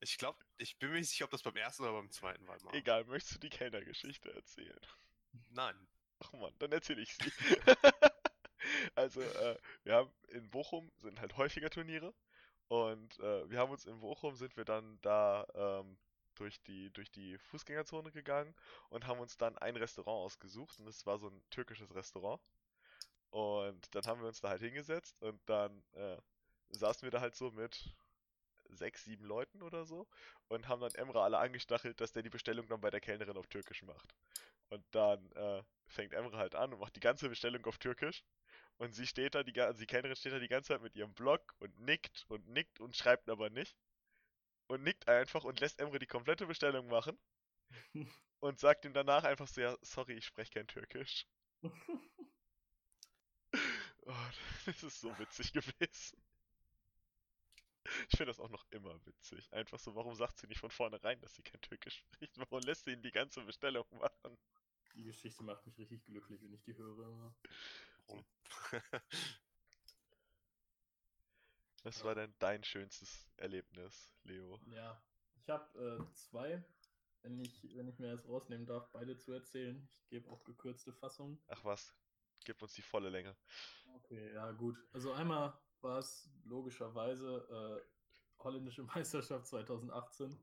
Ich glaube, ich bin mir nicht sicher, ob das beim ersten oder beim zweiten war. Mal. Egal, möchtest du die Kellnergeschichte erzählen? Nein. Ach man, dann erzähle ich sie. also, äh, wir haben in Bochum sind halt häufiger Turniere und äh, wir haben uns in Bochum sind wir dann da ähm, durch die durch die Fußgängerzone gegangen und haben uns dann ein Restaurant ausgesucht und es war so ein türkisches Restaurant und dann haben wir uns da halt hingesetzt und dann äh, saßen wir da halt so mit sechs, sieben Leuten oder so und haben dann Emre alle angestachelt, dass der die Bestellung dann bei der Kellnerin auf Türkisch macht. Und dann äh, fängt Emre halt an und macht die ganze Bestellung auf Türkisch. Und sie steht da, die, also die Kellnerin steht da die ganze Zeit mit ihrem Blog und nickt und nickt und schreibt aber nicht. Und nickt einfach und lässt Emre die komplette Bestellung machen. Und sagt ihm danach einfach so, ja, sorry, ich spreche kein Türkisch. Oh, das ist so witzig gewesen. Ich finde das auch noch immer witzig. Einfach so, warum sagt sie nicht von vornherein, dass sie kein Türkisch spricht? Warum lässt sie ihn die ganze Bestellung machen? Die Geschichte macht mich richtig glücklich, wenn ich die höre. immer. Warum? Was Ja. war denn dein schönstes Erlebnis, Leo? Ja, ich habe äh, zwei, wenn ich, wenn ich mir das rausnehmen darf, beide zu erzählen. Ich gebe auch gekürzte Fassung. Ach was, gib uns die volle Länge. Okay, ja gut. Also einmal war es logischerweise äh, holländische Meisterschaft 2018.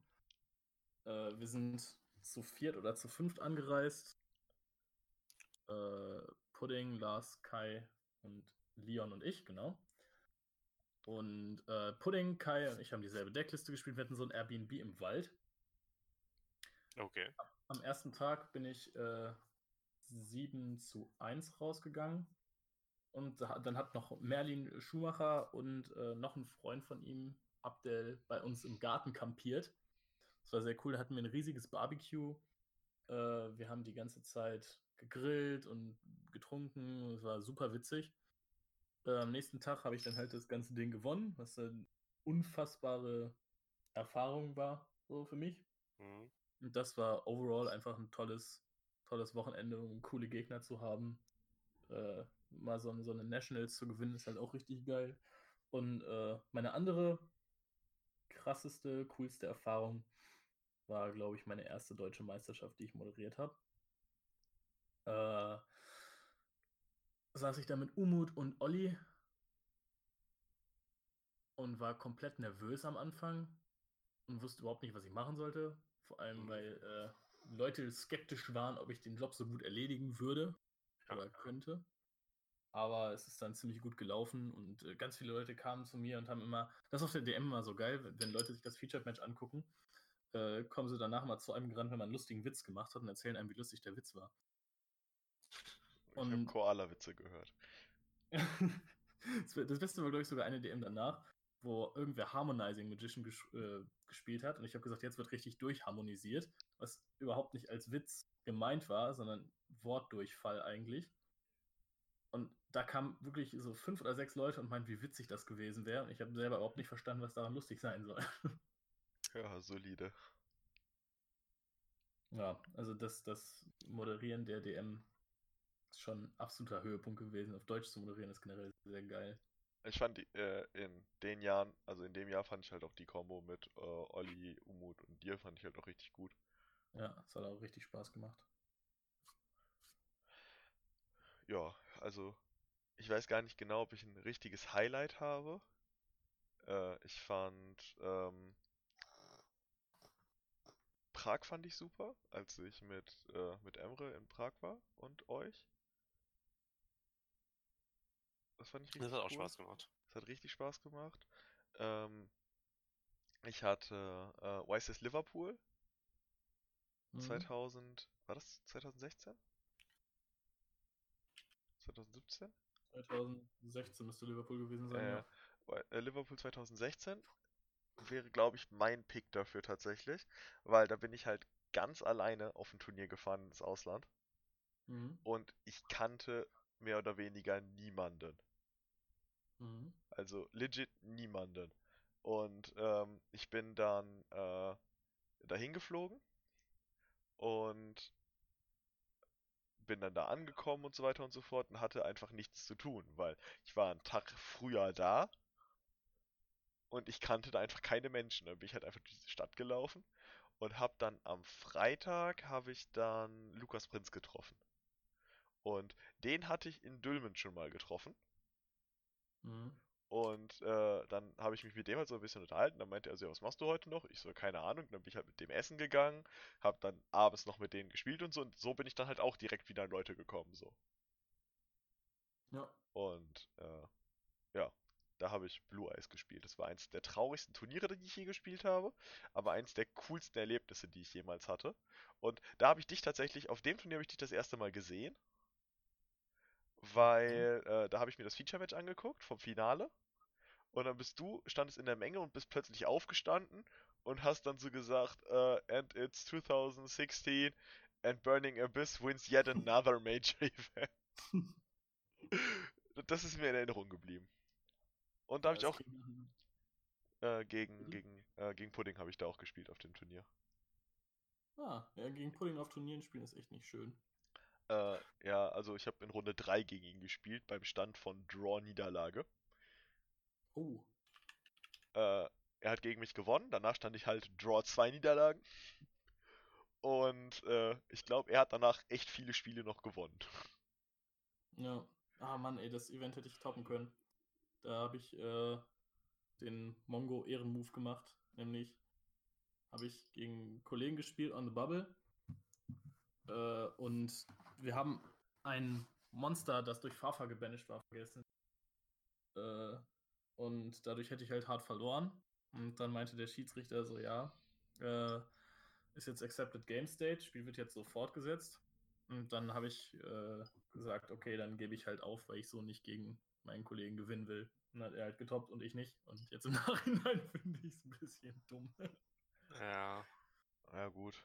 Äh, wir sind zu viert oder zu fünft angereist. Äh, Pudding, Lars, Kai und Leon und ich, genau. Und äh, Pudding, Kai und ich haben dieselbe Deckliste gespielt. Wir hatten so ein Airbnb im Wald. Okay. Am ersten Tag bin ich äh, 7 zu 1 rausgegangen. Und da- dann hat noch Merlin Schumacher und äh, noch ein Freund von ihm, Abdel, bei uns im Garten kampiert. Das war sehr cool. Da hatten wir ein riesiges Barbecue. Äh, wir haben die ganze Zeit gegrillt und getrunken. Es war super witzig. Äh, am nächsten Tag habe ich dann halt das ganze Ding gewonnen, was eine unfassbare Erfahrung war, so für mich. Mhm. Und das war overall einfach ein tolles, tolles Wochenende, um coole Gegner zu haben. Äh, mal so, so eine Nationals zu gewinnen, ist halt auch richtig geil. Und äh, meine andere krasseste, coolste Erfahrung war, glaube ich, meine erste deutsche Meisterschaft, die ich moderiert habe. Äh, saß ich da mit Umut und Olli und war komplett nervös am Anfang und wusste überhaupt nicht, was ich machen sollte. Vor allem, Mhm. weil äh, Leute skeptisch waren, ob ich den Job so gut erledigen würde oder könnte. Aber es ist dann ziemlich gut gelaufen und äh, ganz viele Leute kamen zu mir und haben immer, das ist auf der DM immer so geil, wenn, wenn Leute sich das Featured-Match angucken, äh, kommen sie danach mal zu einem gerannt, wenn man einen lustigen Witz gemacht hat und erzählen einem, wie lustig der Witz war. Ich habe Und- Koala-Witze gehört. das Beste war, glaube ich, sogar eine DM danach, wo irgendwer Harmonizing Magician ges äh, gespielt hat. Und ich habe gesagt, jetzt wird richtig durchharmonisiert, was überhaupt nicht als Witz gemeint war, sondern Wortdurchfall eigentlich. Und da kamen wirklich so fünf oder sechs Leute und meinten, wie witzig das gewesen wäre. Und ich habe selber überhaupt nicht verstanden, was daran lustig sein soll. Ja, solide. Ja, also das, das Moderieren der DM ist schon ein absoluter Höhepunkt gewesen. Auf Deutsch zu moderieren ist generell sehr geil. Ich fand die, äh, in den Jahren, also in dem Jahr fand ich halt auch die Kombo mit äh, Olli, Umut und dir fand ich halt auch richtig gut. Ja, es hat auch richtig Spaß gemacht. Ja, also ich weiß gar nicht genau, ob ich ein richtiges Highlight habe. Äh, ich fand ähm, Prag fand ich super, als ich mit, äh, mit Emre in Prag war und euch. Das fand ich richtig Das hat auch cool. Spaß gemacht. Es hat richtig Spaß gemacht. Ähm, ich hatte äh, YCS Liverpool Mhm. 2000, war das 2016? 2017? 2016 müsste Liverpool gewesen sein. Äh, ja. Äh, Liverpool 2016 wäre, glaube ich, mein Pick dafür tatsächlich, weil da bin ich halt ganz alleine auf ein Turnier gefahren ins Ausland. Mhm. und ich kannte mehr oder weniger niemanden. Mhm. Also legit niemanden. Und ähm, ich bin dann äh, dahin geflogen und bin dann da angekommen und so weiter und so fort und hatte einfach nichts zu tun, weil ich war einen Tag früher da und ich kannte da einfach keine Menschen. Dann bin ich halt einfach durch die Stadt gelaufen und habe dann am Freitag habe ich dann Lukas Prinz getroffen. Und den hatte ich in Dülmen schon mal getroffen. Mhm. Und äh, dann habe ich mich mit dem halt so ein bisschen unterhalten. Dann meinte er so, ja, was machst du heute noch? Ich so, keine Ahnung. Dann bin ich halt mit dem essen gegangen, habe dann abends noch mit denen gespielt und so. Und so bin ich dann halt auch direkt wieder an Leute gekommen, so. Ja. Und äh, ja, da habe ich Blue Eyes gespielt. Das war eins der traurigsten Turniere, die ich je gespielt habe, aber eins der coolsten Erlebnisse, die ich jemals hatte. Und da habe ich dich tatsächlich, auf dem Turnier habe ich dich das erste Mal gesehen, weil äh, da habe ich mir das Feature-Match angeguckt vom Finale. Und dann bist du, standest in der Menge und bist plötzlich aufgestanden und hast dann so gesagt, äh, and it's 2016 and Burning Abyss wins yet another Major Event. Das ist mir in Erinnerung geblieben. Und da habe ich auch äh, gegen, Pudding? gegen, äh, gegen Pudding habe ich da auch gespielt auf dem Turnier. Ah, ja, gegen Pudding auf Turnieren spielen ist echt nicht schön. Äh, ja, also ich habe in Runde 3 gegen ihn gespielt, beim Stand von Draw-Niederlage. Oh. Äh, er hat gegen mich gewonnen, danach stand ich halt Draw 2 Niederlagen. Und äh, ich glaube, er hat danach echt viele Spiele noch gewonnen. Ja. Ah Mann, ey, das Event hätte ich toppen können. Da habe ich äh, den Mongo Ehrenmove gemacht. Nämlich habe ich gegen Kollegen gespielt on the Bubble. Äh, und wir haben ein Monster, das durch Fafa gebanished war, vergessen. Äh, und dadurch hätte ich halt hart verloren. Und dann meinte der Schiedsrichter so, ja, äh, ist jetzt Accepted Game State, Spiel wird jetzt so fortgesetzt. Und dann habe ich äh, gesagt, okay, dann gebe ich halt auf, weil ich so nicht gegen meinen Kollegen gewinnen will. Dann hat er halt getoppt und ich nicht. Und jetzt im Nachhinein finde ich es ein bisschen dumm. Ja. Ja, gut.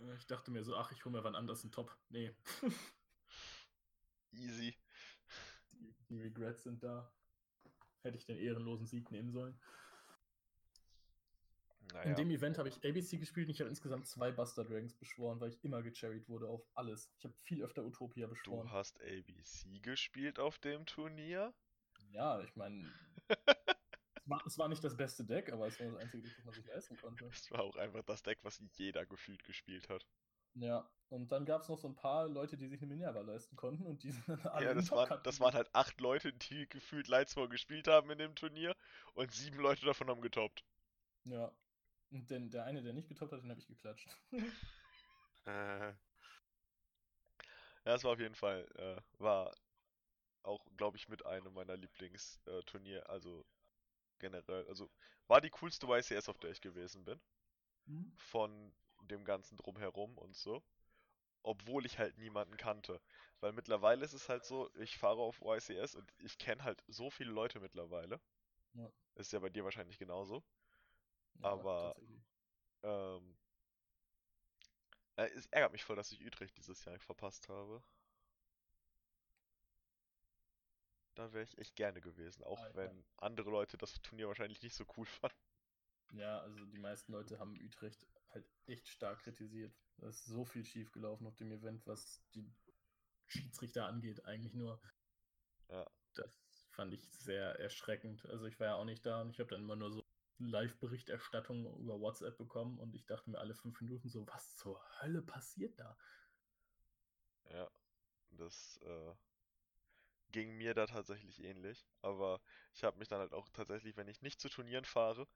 Äh, Ich dachte mir so, ach, ich hole mir wann anders einen Top. Nee, Easy. die, die Regrets sind da. Hätte ich den ehrenlosen Sieg nehmen sollen. Naja. In dem Event habe ich ABC gespielt und ich habe insgesamt zwei Buster Dragons beschworen, weil ich immer gecherried wurde auf alles. Ich habe viel öfter Utopia Du beschworen. hast ABC gespielt auf dem Turnier? Ja, ich meine, war, es war nicht das beste Deck, aber es war das einzige Deck, das man sich leisten konnte. Das war auch einfach das Deck, was jeder gefühlt gespielt hat. Ja, und dann gab es noch so ein paar Leute, die sich eine Minerva leisten konnten und die sind dann alle Ja, das waren, das waren halt acht Leute, die gefühlt Lightsworn gespielt haben in dem Turnier und sieben Leute davon haben getoppt. Ja. Und den, der eine, der nicht getoppt hat, den habe ich geklatscht. Äh, Ja, das war auf jeden Fall, äh, war auch, glaube ich, mit einem meiner Lieblingsturnier, also generell, also war die coolste YCS, auf der ich gewesen bin, Hm? von dem ganzen Drumherum und so, obwohl ich halt niemanden kannte, weil mittlerweile ist es halt so, ich fahre auf YCS und ich kenne halt so viele Leute mittlerweile, Ja. ist ja bei dir wahrscheinlich genauso, Ja, Aber- ähm, äh, es ärgert mich voll, dass ich Utrecht dieses Jahr verpasst habe. Da wäre ich echt gerne gewesen, auch ja. wenn andere Leute das Turnier wahrscheinlich nicht so cool fanden. Ja, also die meisten Leute haben Utrecht halt echt stark kritisiert. Da ist so viel schief gelaufen auf dem Event, was die Schiedsrichter angeht, eigentlich nur. Ja. Das fand ich sehr erschreckend. Also ich war ja auch nicht da und ich habe dann immer nur so Live-Berichterstattung über WhatsApp bekommen und ich dachte mir alle fünf Minuten so, was zur Hölle passiert da? Ja, das äh, ging mir da tatsächlich ähnlich. Aber ich habe mich dann halt auch tatsächlich, wenn ich nicht zu Turnieren fahre,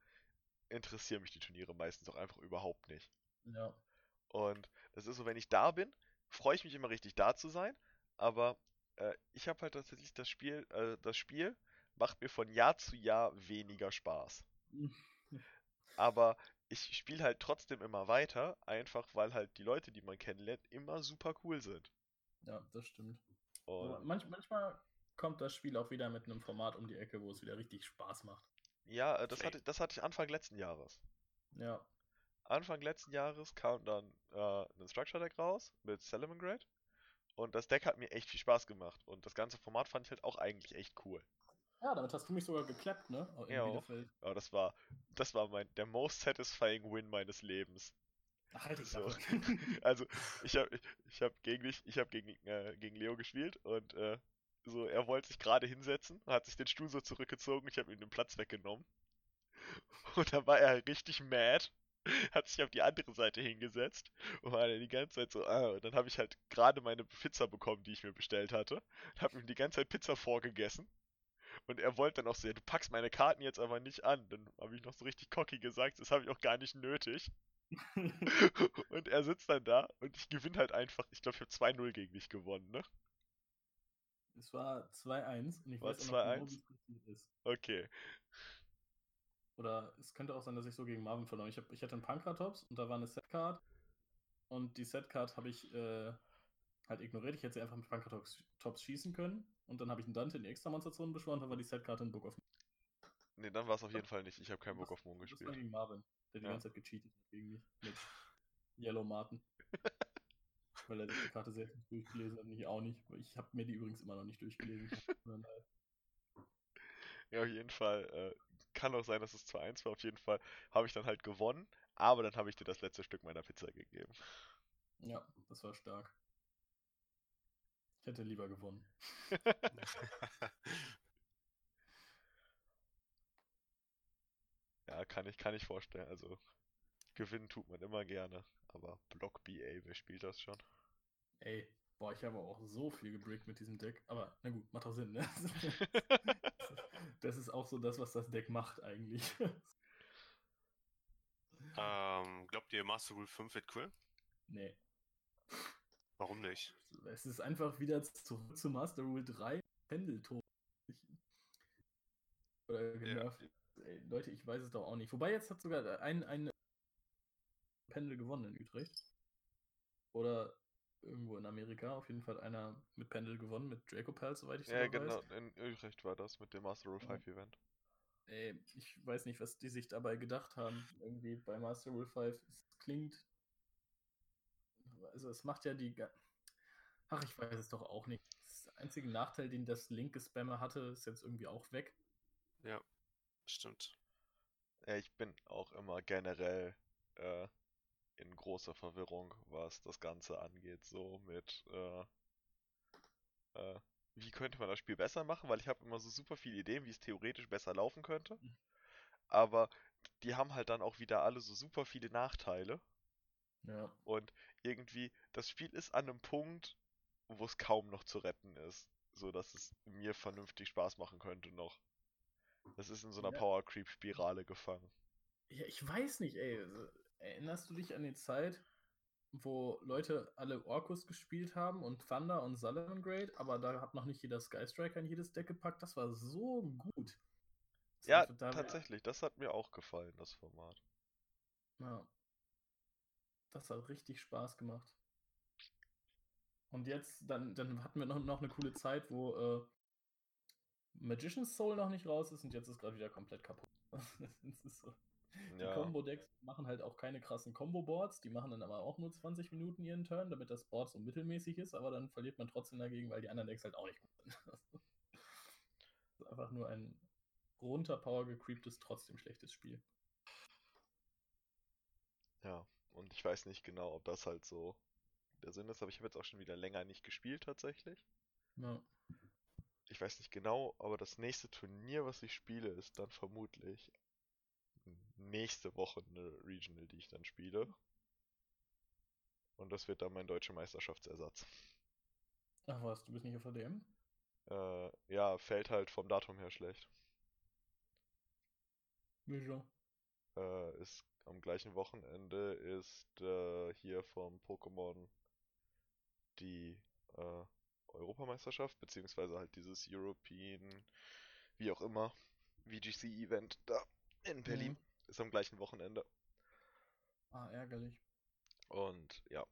interessieren mich die Turniere meistens auch einfach überhaupt nicht. Ja. Und das ist so, wenn ich da bin, freue ich mich immer richtig da zu sein. Aber äh, ich habe halt tatsächlich das Spiel, äh, das Spiel macht mir von Jahr zu Jahr weniger Spaß. Aber ich spiele halt trotzdem immer weiter, einfach weil halt die Leute, die man kennenlernt, immer super cool sind. Ja, das stimmt. Und manch, manchmal kommt das Spiel auch wieder mit einem Format um die Ecke, wo es wieder richtig Spaß macht. ja, äh, das hatte, das hatte ich Anfang letzten Jahres. Ja. Anfang letzten Jahres kam dann äh, ein Structure Deck raus mit Salamangreat. Und das Deck hat mir echt viel Spaß gemacht. Und das ganze Format fand ich halt auch eigentlich echt cool. Ja, damit hast du mich sogar geklappt, ne? In Ja. Aber das war, das war mein, der most satisfying Win meines Lebens. Ach, halt die So. Also, ich habe ich, ich hab gegen dich, ich habe gegen, äh, gegen Leo gespielt und äh, so, er wollte sich gerade hinsetzen, hat sich den Stuhl so zurückgezogen, ich habe ihm den Platz weggenommen. Und dann war er richtig mad, hat sich auf die andere Seite hingesetzt und war dann die ganze Zeit so, ah, und dann habe ich halt gerade meine Pizza bekommen, die ich mir bestellt hatte, habe ihm die ganze Zeit Pizza vorgegessen. Und er wollte dann auch so, ja, du packst meine Karten jetzt aber nicht an. Dann habe ich noch so richtig cocky gesagt, das habe ich auch gar nicht nötig. und er sitzt dann da und ich gewinne halt einfach. Ich glaube, ich habe 2-0 gegen dich gewonnen, ne? Es war 2-1 und ich War weiß auch noch genau, 2-1? wie es passiert ist. Okay. Oder es könnte auch sein, dass ich so gegen Marvin verloren. Ich, hab, ich hatte einen Pankratops und da war eine Setcard. Und die Setcard habe ich äh, halt ignoriert. Ich hätte sie einfach mit Pankratops Tops schießen können. Und dann habe ich einen Dante in die Extra-Monsterzone beschworen. Dann war die Setcard in Book of Nee, dann war es auf jeden Fall nicht. Ich habe keinen Bock auf Moon Das war gespielt. gegen Marvin, der die Ja. ganze Zeit gecheatet hat gegen mich. Mit Yellow Martin. Weil er die Karte selbst nicht durchgelesen hat und ich auch nicht. Ich habe mir die übrigens immer noch nicht durchgelesen. Ja, auf jeden Fall. Äh, kann auch sein, dass es 2-1 war. Auf jeden Fall habe ich dann halt gewonnen. Aber dann habe ich dir das letzte Stück meiner Pizza gegeben. Ja, das war stark. Ich hätte lieber gewonnen. Ja, kann ich, kann ich vorstellen. Also, gewinnen tut man immer gerne. Aber Block BA, wer spielt das schon? Ey, boah, ich habe auch so viel gebrickt mit diesem Deck. Aber na gut, macht auch Sinn, ne? Das ist auch so das, was das Deck macht eigentlich. ähm, glaubt ihr, Master Rule 5 wird cool? nee. Warum nicht? Es ist einfach wieder zurück zu Master Rule 3 Pendelton. Ich- Oder genervt. Ey, Leute, ich weiß es doch auch nicht. Wobei jetzt hat sogar ein, ein Pendel gewonnen in Utrecht. Oder irgendwo in Amerika. Auf jeden Fall einer mit Pendel gewonnen, mit Draco Pals, soweit ich Ja, genau. weiß. In Utrecht war das mit dem Master Rule Ja. 5 Event. Ey, ich weiß nicht, was die sich dabei gedacht haben. Irgendwie bei Master Rule 5. Es klingt. Also, es macht ja die. Ach, ich weiß es doch auch nicht. Das einzige Nachteil, den das linke Spammer hatte, ist jetzt irgendwie auch weg. Ja, stimmt. Ja, ich bin auch immer generell äh, in großer Verwirrung, was das Ganze angeht, so mit äh, äh, wie könnte man das Spiel besser machen, weil ich habe immer so super viele Ideen, wie es theoretisch besser laufen könnte, Mhm. aber die haben halt dann auch wieder alle so super viele Nachteile Ja. und irgendwie das Spiel ist an einem Punkt, wo es kaum noch zu retten ist, so dass es mir vernünftig Spaß machen könnte noch. Das ist in so einer Ja. Power Creep Spirale gefangen. Ja, ich weiß nicht, ey. Also, Erinnerst du dich an die Zeit, wo Leute alle Orkus gespielt haben und Thunder und Salamangreat, aber da hat noch nicht jeder Sky Striker in jedes Deck gepackt? Das war so gut. Das Ja, tatsächlich, das hat mir auch gefallen, das Format. Ja. Das hat richtig Spaß gemacht. Und jetzt, dann, dann hatten wir noch, noch eine coole Zeit, wo äh, Magician's Soul noch nicht raus ist und jetzt ist gerade wieder komplett kaputt. So. Die Ja, Combo-Decks machen halt auch keine krassen Combo-Boards, die machen dann aber auch nur 20 Minuten ihren Turn, damit das Board so mittelmäßig ist, aber dann verliert man trotzdem dagegen, weil die anderen Decks halt auch nicht gut sind. Das ist einfach nur ein runter Power gecreeptes, trotzdem schlechtes Spiel. ja. Und ich weiß nicht genau, ob das halt so der Sinn ist, aber ich habe jetzt auch schon wieder länger nicht gespielt tatsächlich. Ja. Ich weiß nicht genau, aber das nächste Turnier, was ich spiele, ist dann vermutlich nächste Woche eine Regional, die ich dann spiele. Und das wird dann mein deutscher Meisterschaftsersatz. Ach was, du bist nicht auf der DM? Äh, ja, fällt halt vom Datum her schlecht. Wieso? Äh, ist am gleichen Wochenende ist äh, hier vom Pokémon die äh, Europameisterschaft, beziehungsweise halt dieses European, wie auch immer, VGC-Event da in Berlin. Mhm. Ist am gleichen Wochenende. Ah, ärgerlich. Und ja,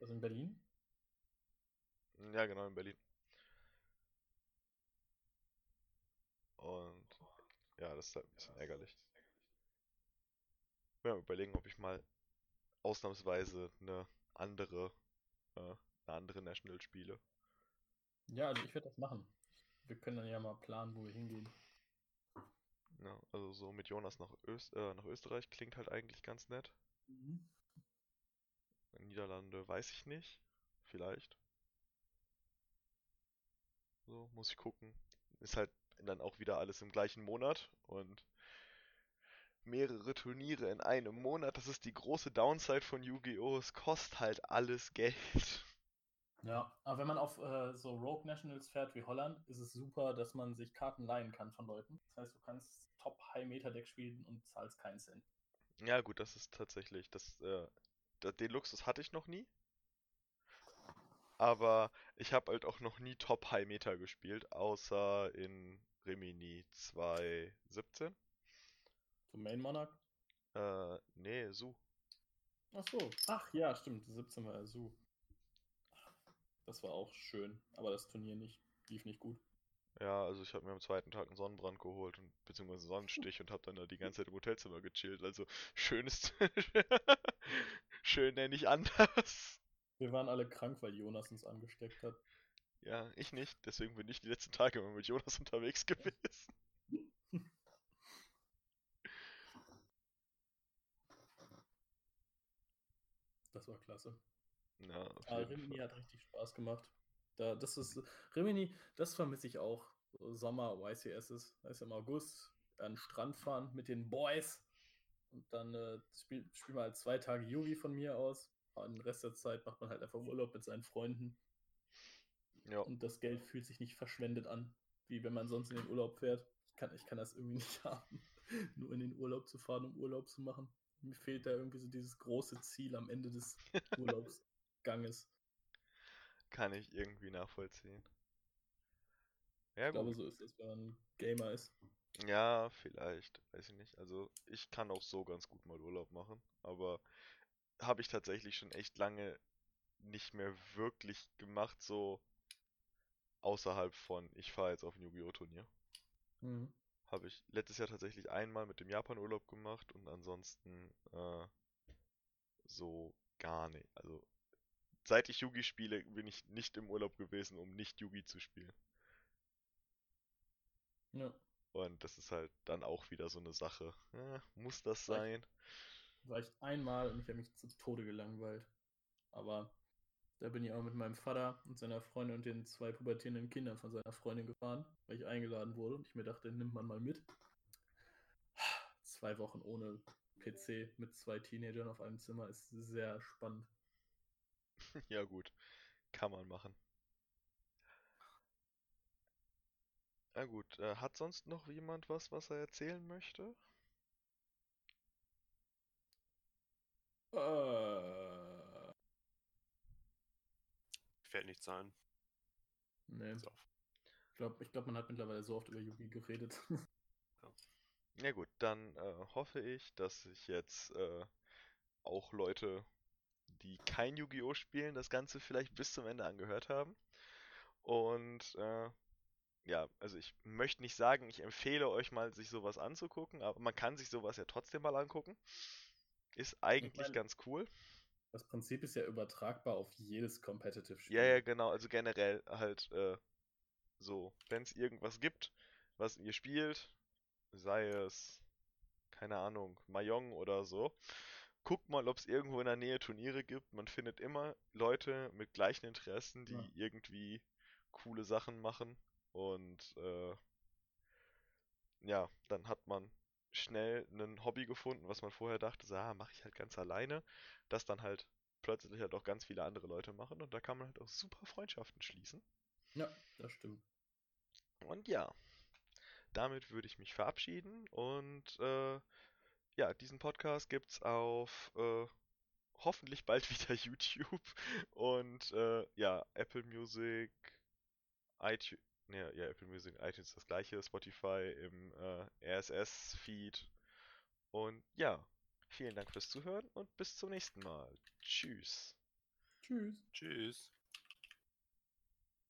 Das in Berlin? ja genau in Berlin. Und ja, das ist halt ein bisschen ärgerlich. Ich will mal überlegen, ob ich mal ausnahmsweise eine andere, äh, eine andere National spiele. Ja, also ich werde das machen. Wir können dann ja mal planen, wo wir hingehen. Ja, also so mit Jonas nach, Öst äh, nach Österreich klingt halt eigentlich ganz nett. Mhm. Niederlande weiß ich nicht. Vielleicht. So, muss ich gucken. Ist halt dann auch wieder alles im gleichen Monat und mehrere Turniere in einem Monat. Das ist die große Downside von Yu-Gi-Oh! Es kostet halt alles Geld. Ja, aber wenn man auf äh, so Rogue Nationals fährt wie Holland, ist es super, dass man sich Karten leihen kann von Leuten. Das heißt, du kannst Top High Meta Deck spielen und zahlst keinen Cent. Ja, gut, das ist tatsächlich, das, äh, den Luxus hatte ich noch nie. Aber ich habe halt auch noch nie Top High Meta gespielt, außer in Rimini 2017. Zum Main Monarch? Äh, nee, Su. Ach so. Ach ja, stimmt. 17 war ja Su. Das war auch schön, aber das Turnier nicht. Lief nicht gut. Ja, also ich habe mir am zweiten Tag einen Sonnenbrand geholt und beziehungsweise einen Sonnenstich und habe dann da die ganze Zeit im Hotelzimmer gechillt. Also schön ist schön nenne ich anders. Wir waren alle krank, weil Jonas uns angesteckt hat. Ja, ich nicht. Deswegen bin ich die letzten Tage immer mit Jonas unterwegs gewesen. Das war klasse. Ja, jeden Rimini Fall. hat richtig Spaß gemacht. Da, das ist, Rimini, das vermisse ich auch. So Sommer, YCSs, da ist im August, an den Strand fahren mit den Boys. Und dann äh, spiel, spiel mal halt zwei Tage Yugi von mir aus. Und den Rest der Zeit macht man halt einfach Urlaub mit seinen Freunden. Ja, Und das Geld fühlt sich nicht verschwendet an, wie wenn man sonst in den Urlaub fährt. Ich kann, ich kann das irgendwie nicht haben, nur in den Urlaub zu fahren, um Urlaub zu machen. Mir fehlt da irgendwie so dieses große Ziel am Ende des Urlaubsganges. kann ich irgendwie nachvollziehen. Ja, Ich glaube, gut. so ist es, wenn man Gamer ist. Ja, vielleicht. Weiß ich nicht. Also, ich kann auch so ganz gut mal Urlaub machen, aber habe ich tatsächlich schon echt lange nicht mehr wirklich gemacht, so außerhalb von, ich fahre jetzt auf ein Yu-Gi-Oh! Turnier. Mhm. Habe ich letztes Jahr tatsächlich einmal mit dem Japan-Urlaub gemacht und ansonsten äh, so gar nicht. Also, seit ich Yugi spiele, bin ich nicht im Urlaub gewesen, um nicht Yugi zu spielen. Ja, Und das ist halt dann auch wieder so eine Sache. Ja, muss das sein? war ich einmal und ich habe mich zu Tode gelangweilt. Aber da bin ich auch mit meinem Vater und seiner Freundin und den zwei pubertierenden Kindern von seiner Freundin gefahren, weil ich eingeladen wurde und ich mir dachte, nimmt man mal mit. Zwei Wochen ohne PC mit zwei Teenagern auf einem Zimmer ist sehr spannend. Ja gut, kann man machen. Na gut, äh, hat sonst noch jemand was, was er erzählen möchte? Äh, Fällt nichts ein. nee. So. Ich glaube, ich glaub, man hat mittlerweile so oft über Yugi geredet. Ja gut, dann äh, hoffe ich, dass sich jetzt äh, auch Leute, die kein Yu-Gi-Oh! spielen, das Ganze vielleicht bis zum Ende angehört haben. Und äh, ja, also ich möchte nicht sagen, ich empfehle euch mal, sich sowas anzugucken, aber man kann sich sowas ja trotzdem mal angucken. Ist eigentlich mein- ganz cool. Das Prinzip ist ja übertragbar auf jedes Competitive-Spiel. Ja, ja, genau. Also generell halt äh, so, wenn es irgendwas gibt, was ihr spielt, sei es, keine Ahnung, Mahjong oder so, guckt mal, ob es irgendwo in der Nähe Turniere gibt. Man findet immer Leute mit gleichen Interessen, die Ja. irgendwie coole Sachen machen. Und äh, ja, dann hat man schnell ein Hobby gefunden, was man vorher dachte, so, ah, mache ich halt ganz alleine. Das dann halt plötzlich halt auch ganz viele andere Leute machen und da kann man halt auch super Freundschaften schließen. Ja, das stimmt. Und ja, damit würde ich mich verabschieden und äh, ja, diesen Podcast gibt's auf äh, hoffentlich bald wieder YouTube und äh, ja, Apple Music, iTunes, ja, ja, Apple Music, iTunes das gleiche, Spotify im äh, RSS-Feed und ja, vielen Dank fürs Zuhören und bis zum nächsten Mal. Tschüss. Tschüss. Tschüss.